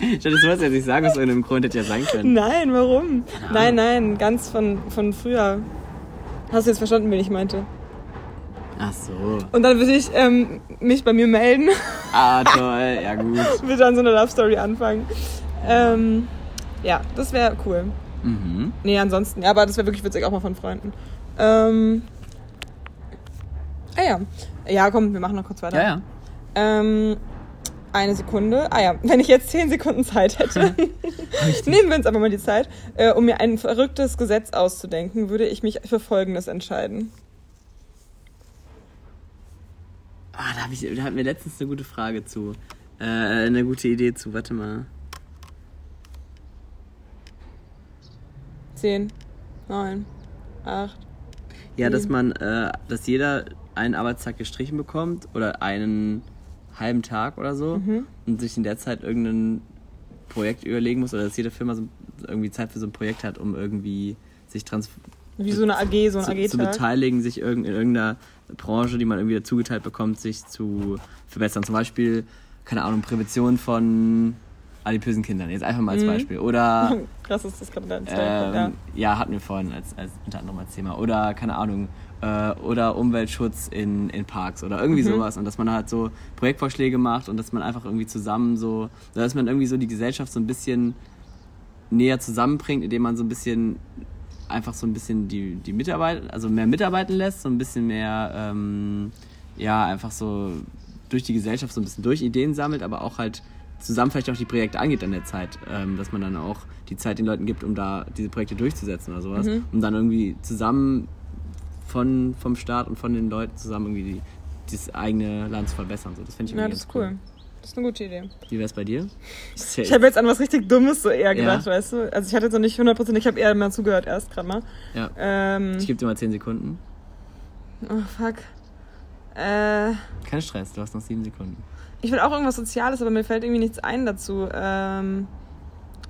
dachte, das wolltest du jetzt nicht sagen, aus irgendeinem Grund hätte ja sein können. Nein, warum? Nein, nein, ganz von, von früher. Hast du jetzt verstanden, wen ich meinte? Ach so. Und dann würde ich ähm, mich bei mir melden, Ah, toll. Ja, gut. würde dann so eine Love Story anfangen. Ähm, ja, das wäre cool. Mhm. Nee, ansonsten, ja, aber das wäre wirklich witzig, auch mal von Freunden. Ähm, ah ja. Ja, komm, wir machen noch kurz weiter. Ja, ja. Ähm, eine Sekunde. Ah ja, wenn ich jetzt zehn Sekunden Zeit hätte, nehmen wir uns aber mal die Zeit, äh, um mir ein verrücktes Gesetz auszudenken, würde ich mich für Folgendes entscheiden. Ah, da, ich, da hatten wir letztens eine gute Frage zu. Äh, eine gute Idee zu. Warte mal. Zehn, neun, acht. Ja, dass man, äh, dass jeder einen Arbeitstag gestrichen bekommt oder einen halben Tag oder so Mhm. und sich in der Zeit irgendein Projekt überlegen muss oder dass jede Firma so irgendwie Zeit für so ein Projekt hat, um irgendwie sich trans Wie so eine AG, so ein zu, zu AG-Tag. beteiligen, sich irgend, in irgendeiner Branche, die man irgendwie zugeteilt bekommt, sich zu verbessern. Zum Beispiel, keine Ahnung, Prävention von adipösen Kindern. Jetzt einfach mal als Mhm. Beispiel. Oder Krass ist das gerade ähm, ja. ja. hatten wir vorhin als, als unter anderem als Thema. Oder, keine Ahnung, äh, oder Umweltschutz in, in Parks oder irgendwie Mhm. sowas. Und dass man halt so Projektvorschläge macht und dass man einfach irgendwie zusammen so, dass man irgendwie so die Gesellschaft so ein bisschen näher zusammenbringt, indem man so ein bisschen einfach so ein bisschen die, die Mitarbeit, also mehr mitarbeiten lässt, so ein bisschen mehr, ähm, ja, einfach so durch die Gesellschaft so ein bisschen durch Ideen sammelt, aber auch halt zusammen vielleicht auch die Projekte angeht an der Zeit, ähm, dass man dann auch die Zeit den Leuten gibt, um da diese Projekte durchzusetzen oder sowas, Mhm. um dann irgendwie zusammen von, vom Staat und von den Leuten zusammen irgendwie die, das eigene Land zu verbessern. So, das finde ich ja, irgendwie das ist ganz cool. Das ist eine gute Idee. Wie wäre es bei dir? Ich habe jetzt an was richtig Dummes so eher gedacht, Ja. weißt du? Also ich hatte jetzt noch nicht 100%, ich habe eher mal zugehört erst gerade mal. ja. Ähm, Ich gebe dir mal 10 Sekunden. oh, fuck. Äh, Kein Stress, du hast noch 7 Sekunden. ich will auch irgendwas Soziales, aber mir fällt irgendwie nichts ein dazu. Ähm,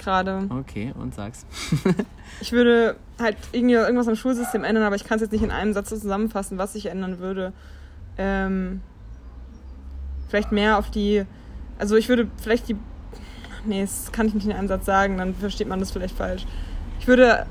gerade. Okay, und sag's. Ich würde halt irgendwie irgendwas am Schulsystem ändern, aber ich kann es jetzt nicht in einem Satz zusammenfassen, was ich ändern würde. Ähm, vielleicht mehr auf die. Also ich würde vielleicht die. Nee, das kann ich nicht in einem Satz sagen, dann versteht man das vielleicht falsch. Ich würde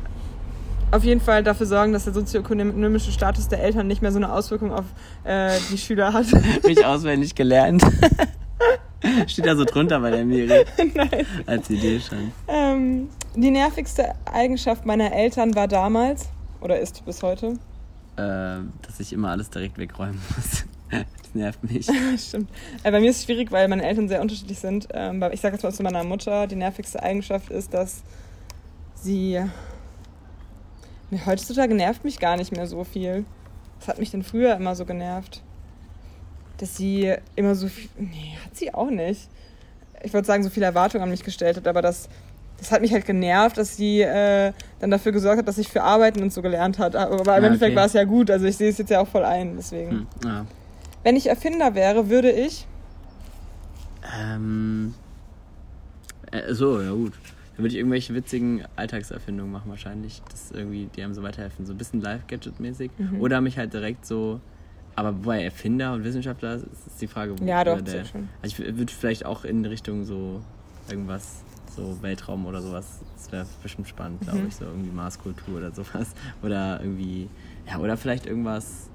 auf jeden Fall dafür sorgen, dass der sozioökonomische Status der Eltern nicht mehr so eine Auswirkung auf äh, die Schüler hat. Mich auswendig gelernt. Steht da so drunter bei der Miri. Nein. Als Idee schon. Ähm, die nervigste Eigenschaft meiner Eltern war damals oder ist bis heute. Ähm, dass ich immer alles direkt wegräumen muss. Das nervt mich. Stimmt. Äh, bei mir ist es schwierig, weil meine Eltern sehr unterschiedlich sind. Ähm, ich sage jetzt mal zu meiner Mutter, die nervigste Eigenschaft ist, dass sie. Heutzutage nervt mich gar nicht mehr so viel. Was hat mich denn früher immer so genervt? Dass sie immer so viel. Nee, hat sie auch nicht. Ich würde sagen, so viele Erwartungen an mich gestellt hat, aber das, das hat mich halt genervt, dass sie äh, dann dafür gesorgt hat, dass ich für Arbeiten und so gelernt hat. Aber im Ah, Endeffekt okay. war es ja gut. Also ich sehe es jetzt ja auch voll ein, deswegen. Hm, ja. Wenn ich Erfinder wäre, würde ich. Ähm. Äh, so, ja gut. Dann würde ich irgendwelche witzigen Alltagserfindungen machen wahrscheinlich. Das irgendwie, die einem so weiterhelfen. So ein bisschen Live-Gadget-mäßig. Mhm. Oder mich halt direkt so. Aber wobei Erfinder und Wissenschaftler ist ist die Frage, wo Ja, doch, der, schön. Also ich würde vielleicht auch in Richtung so irgendwas, so Weltraum oder sowas, das wäre bestimmt spannend, glaube Mhm. ich, so irgendwie Marskultur oder sowas. Oder irgendwie, ja, oder vielleicht irgendwas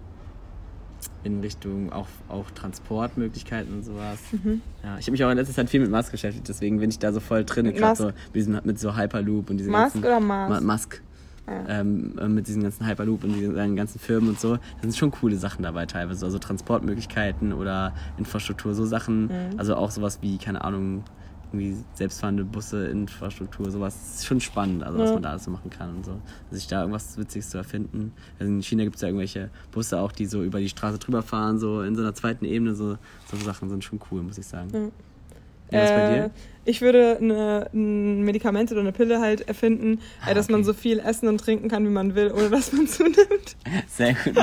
in Richtung auch, auch Transportmöglichkeiten und sowas. Mhm. Ja, ich habe mich auch in letzter Zeit viel mit Musk beschäftigt, deswegen bin ich da so voll drin, gerade so mit, diesem, mit so Hyperloop und diesen Musk ganzen... oder Mars? Ma Musk. Ja. Ähm, äh, mit diesen ganzen Hyperloop und diesen seinen ganzen Firmen und so. Da sind schon coole Sachen dabei teilweise. Also Transportmöglichkeiten oder Infrastruktur, so Sachen. Mhm. Also auch sowas wie, keine Ahnung, irgendwie selbstfahrende Busse, Infrastruktur, sowas. Das ist schon spannend, also was Ja. man da alles so machen kann und so. Sich da irgendwas Witziges zu erfinden. Also in China gibt es ja irgendwelche Busse auch, die so über die Straße drüber fahren, so in so einer zweiten Ebene. So, so Sachen sind schon cool, muss ich sagen. Ja. Ja, was bei Äh, dir? Ich würde eine, ein Medikament oder eine Pille halt erfinden, Ah, äh, dass man okay. so viel essen und trinken kann, wie man will, ohne dass man zunimmt. Sehr gut.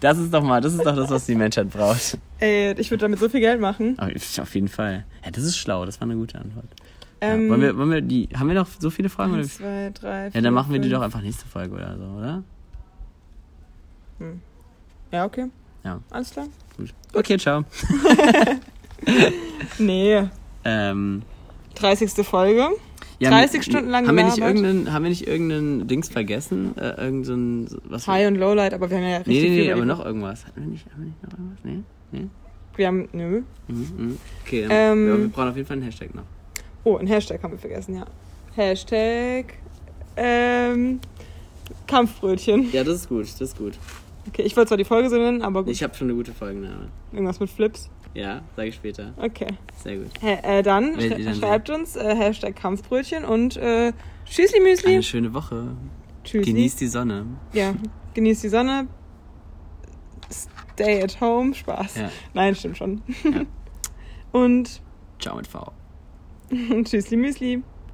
Das ist doch mal, das ist doch das, was die Menschheit braucht. Ey, ich würde damit so viel Geld machen. Auf auf jeden Fall. Ja, das ist schlau, das war eine gute Antwort. Ähm, ja, wollen, wir, wollen wir die. Haben wir noch so viele Fragen? Eins, zwei, drei, Ja, vier, dann machen wir die fünf. doch einfach nächste Folge oder so, oder? Ja, okay. Ja. Alles klar? Gut. Okay, ciao. Nee. Ähm, 30. Folge. ja, 30 mit- Stunden lang haben wir, nicht irgendeinen, haben wir nicht irgendeinen Dings vergessen? Äh, irgendein. so- Was High und Lowlight, aber wir haben ja richtig Nee, nee, viel nee, aber noch irgendwas. Hatten wir nicht, haben wir nicht noch irgendwas? Nee? Nee? Wir haben, nö. Mhm, mhm. Okay, dann, Ähm, ja, wir brauchen auf jeden Fall einen Hashtag noch. Oh, ein Hashtag haben wir vergessen, ja. Hashtag, ähm, Kampfbrötchen. Ja, das ist gut, das ist gut. Okay, ich wollte zwar die Folge so nennen, aber gut. Ich habe schon eine gute Folgenname. Irgendwas mit Flips. Ja, sage ich später. Okay. Sehr gut. Hä, äh, dann, sch dann schreibt uns äh, Hashtag Kampfbrötchen und äh, Tschüssli Müsli. Eine schöne Woche. Tschüssli. Genießt die Sonne. Ja, genießt die Sonne. Stay at home. Spaß. Ja. Nein, stimmt schon. Ja. Und Ciao mit V. Tschüssli Müsli.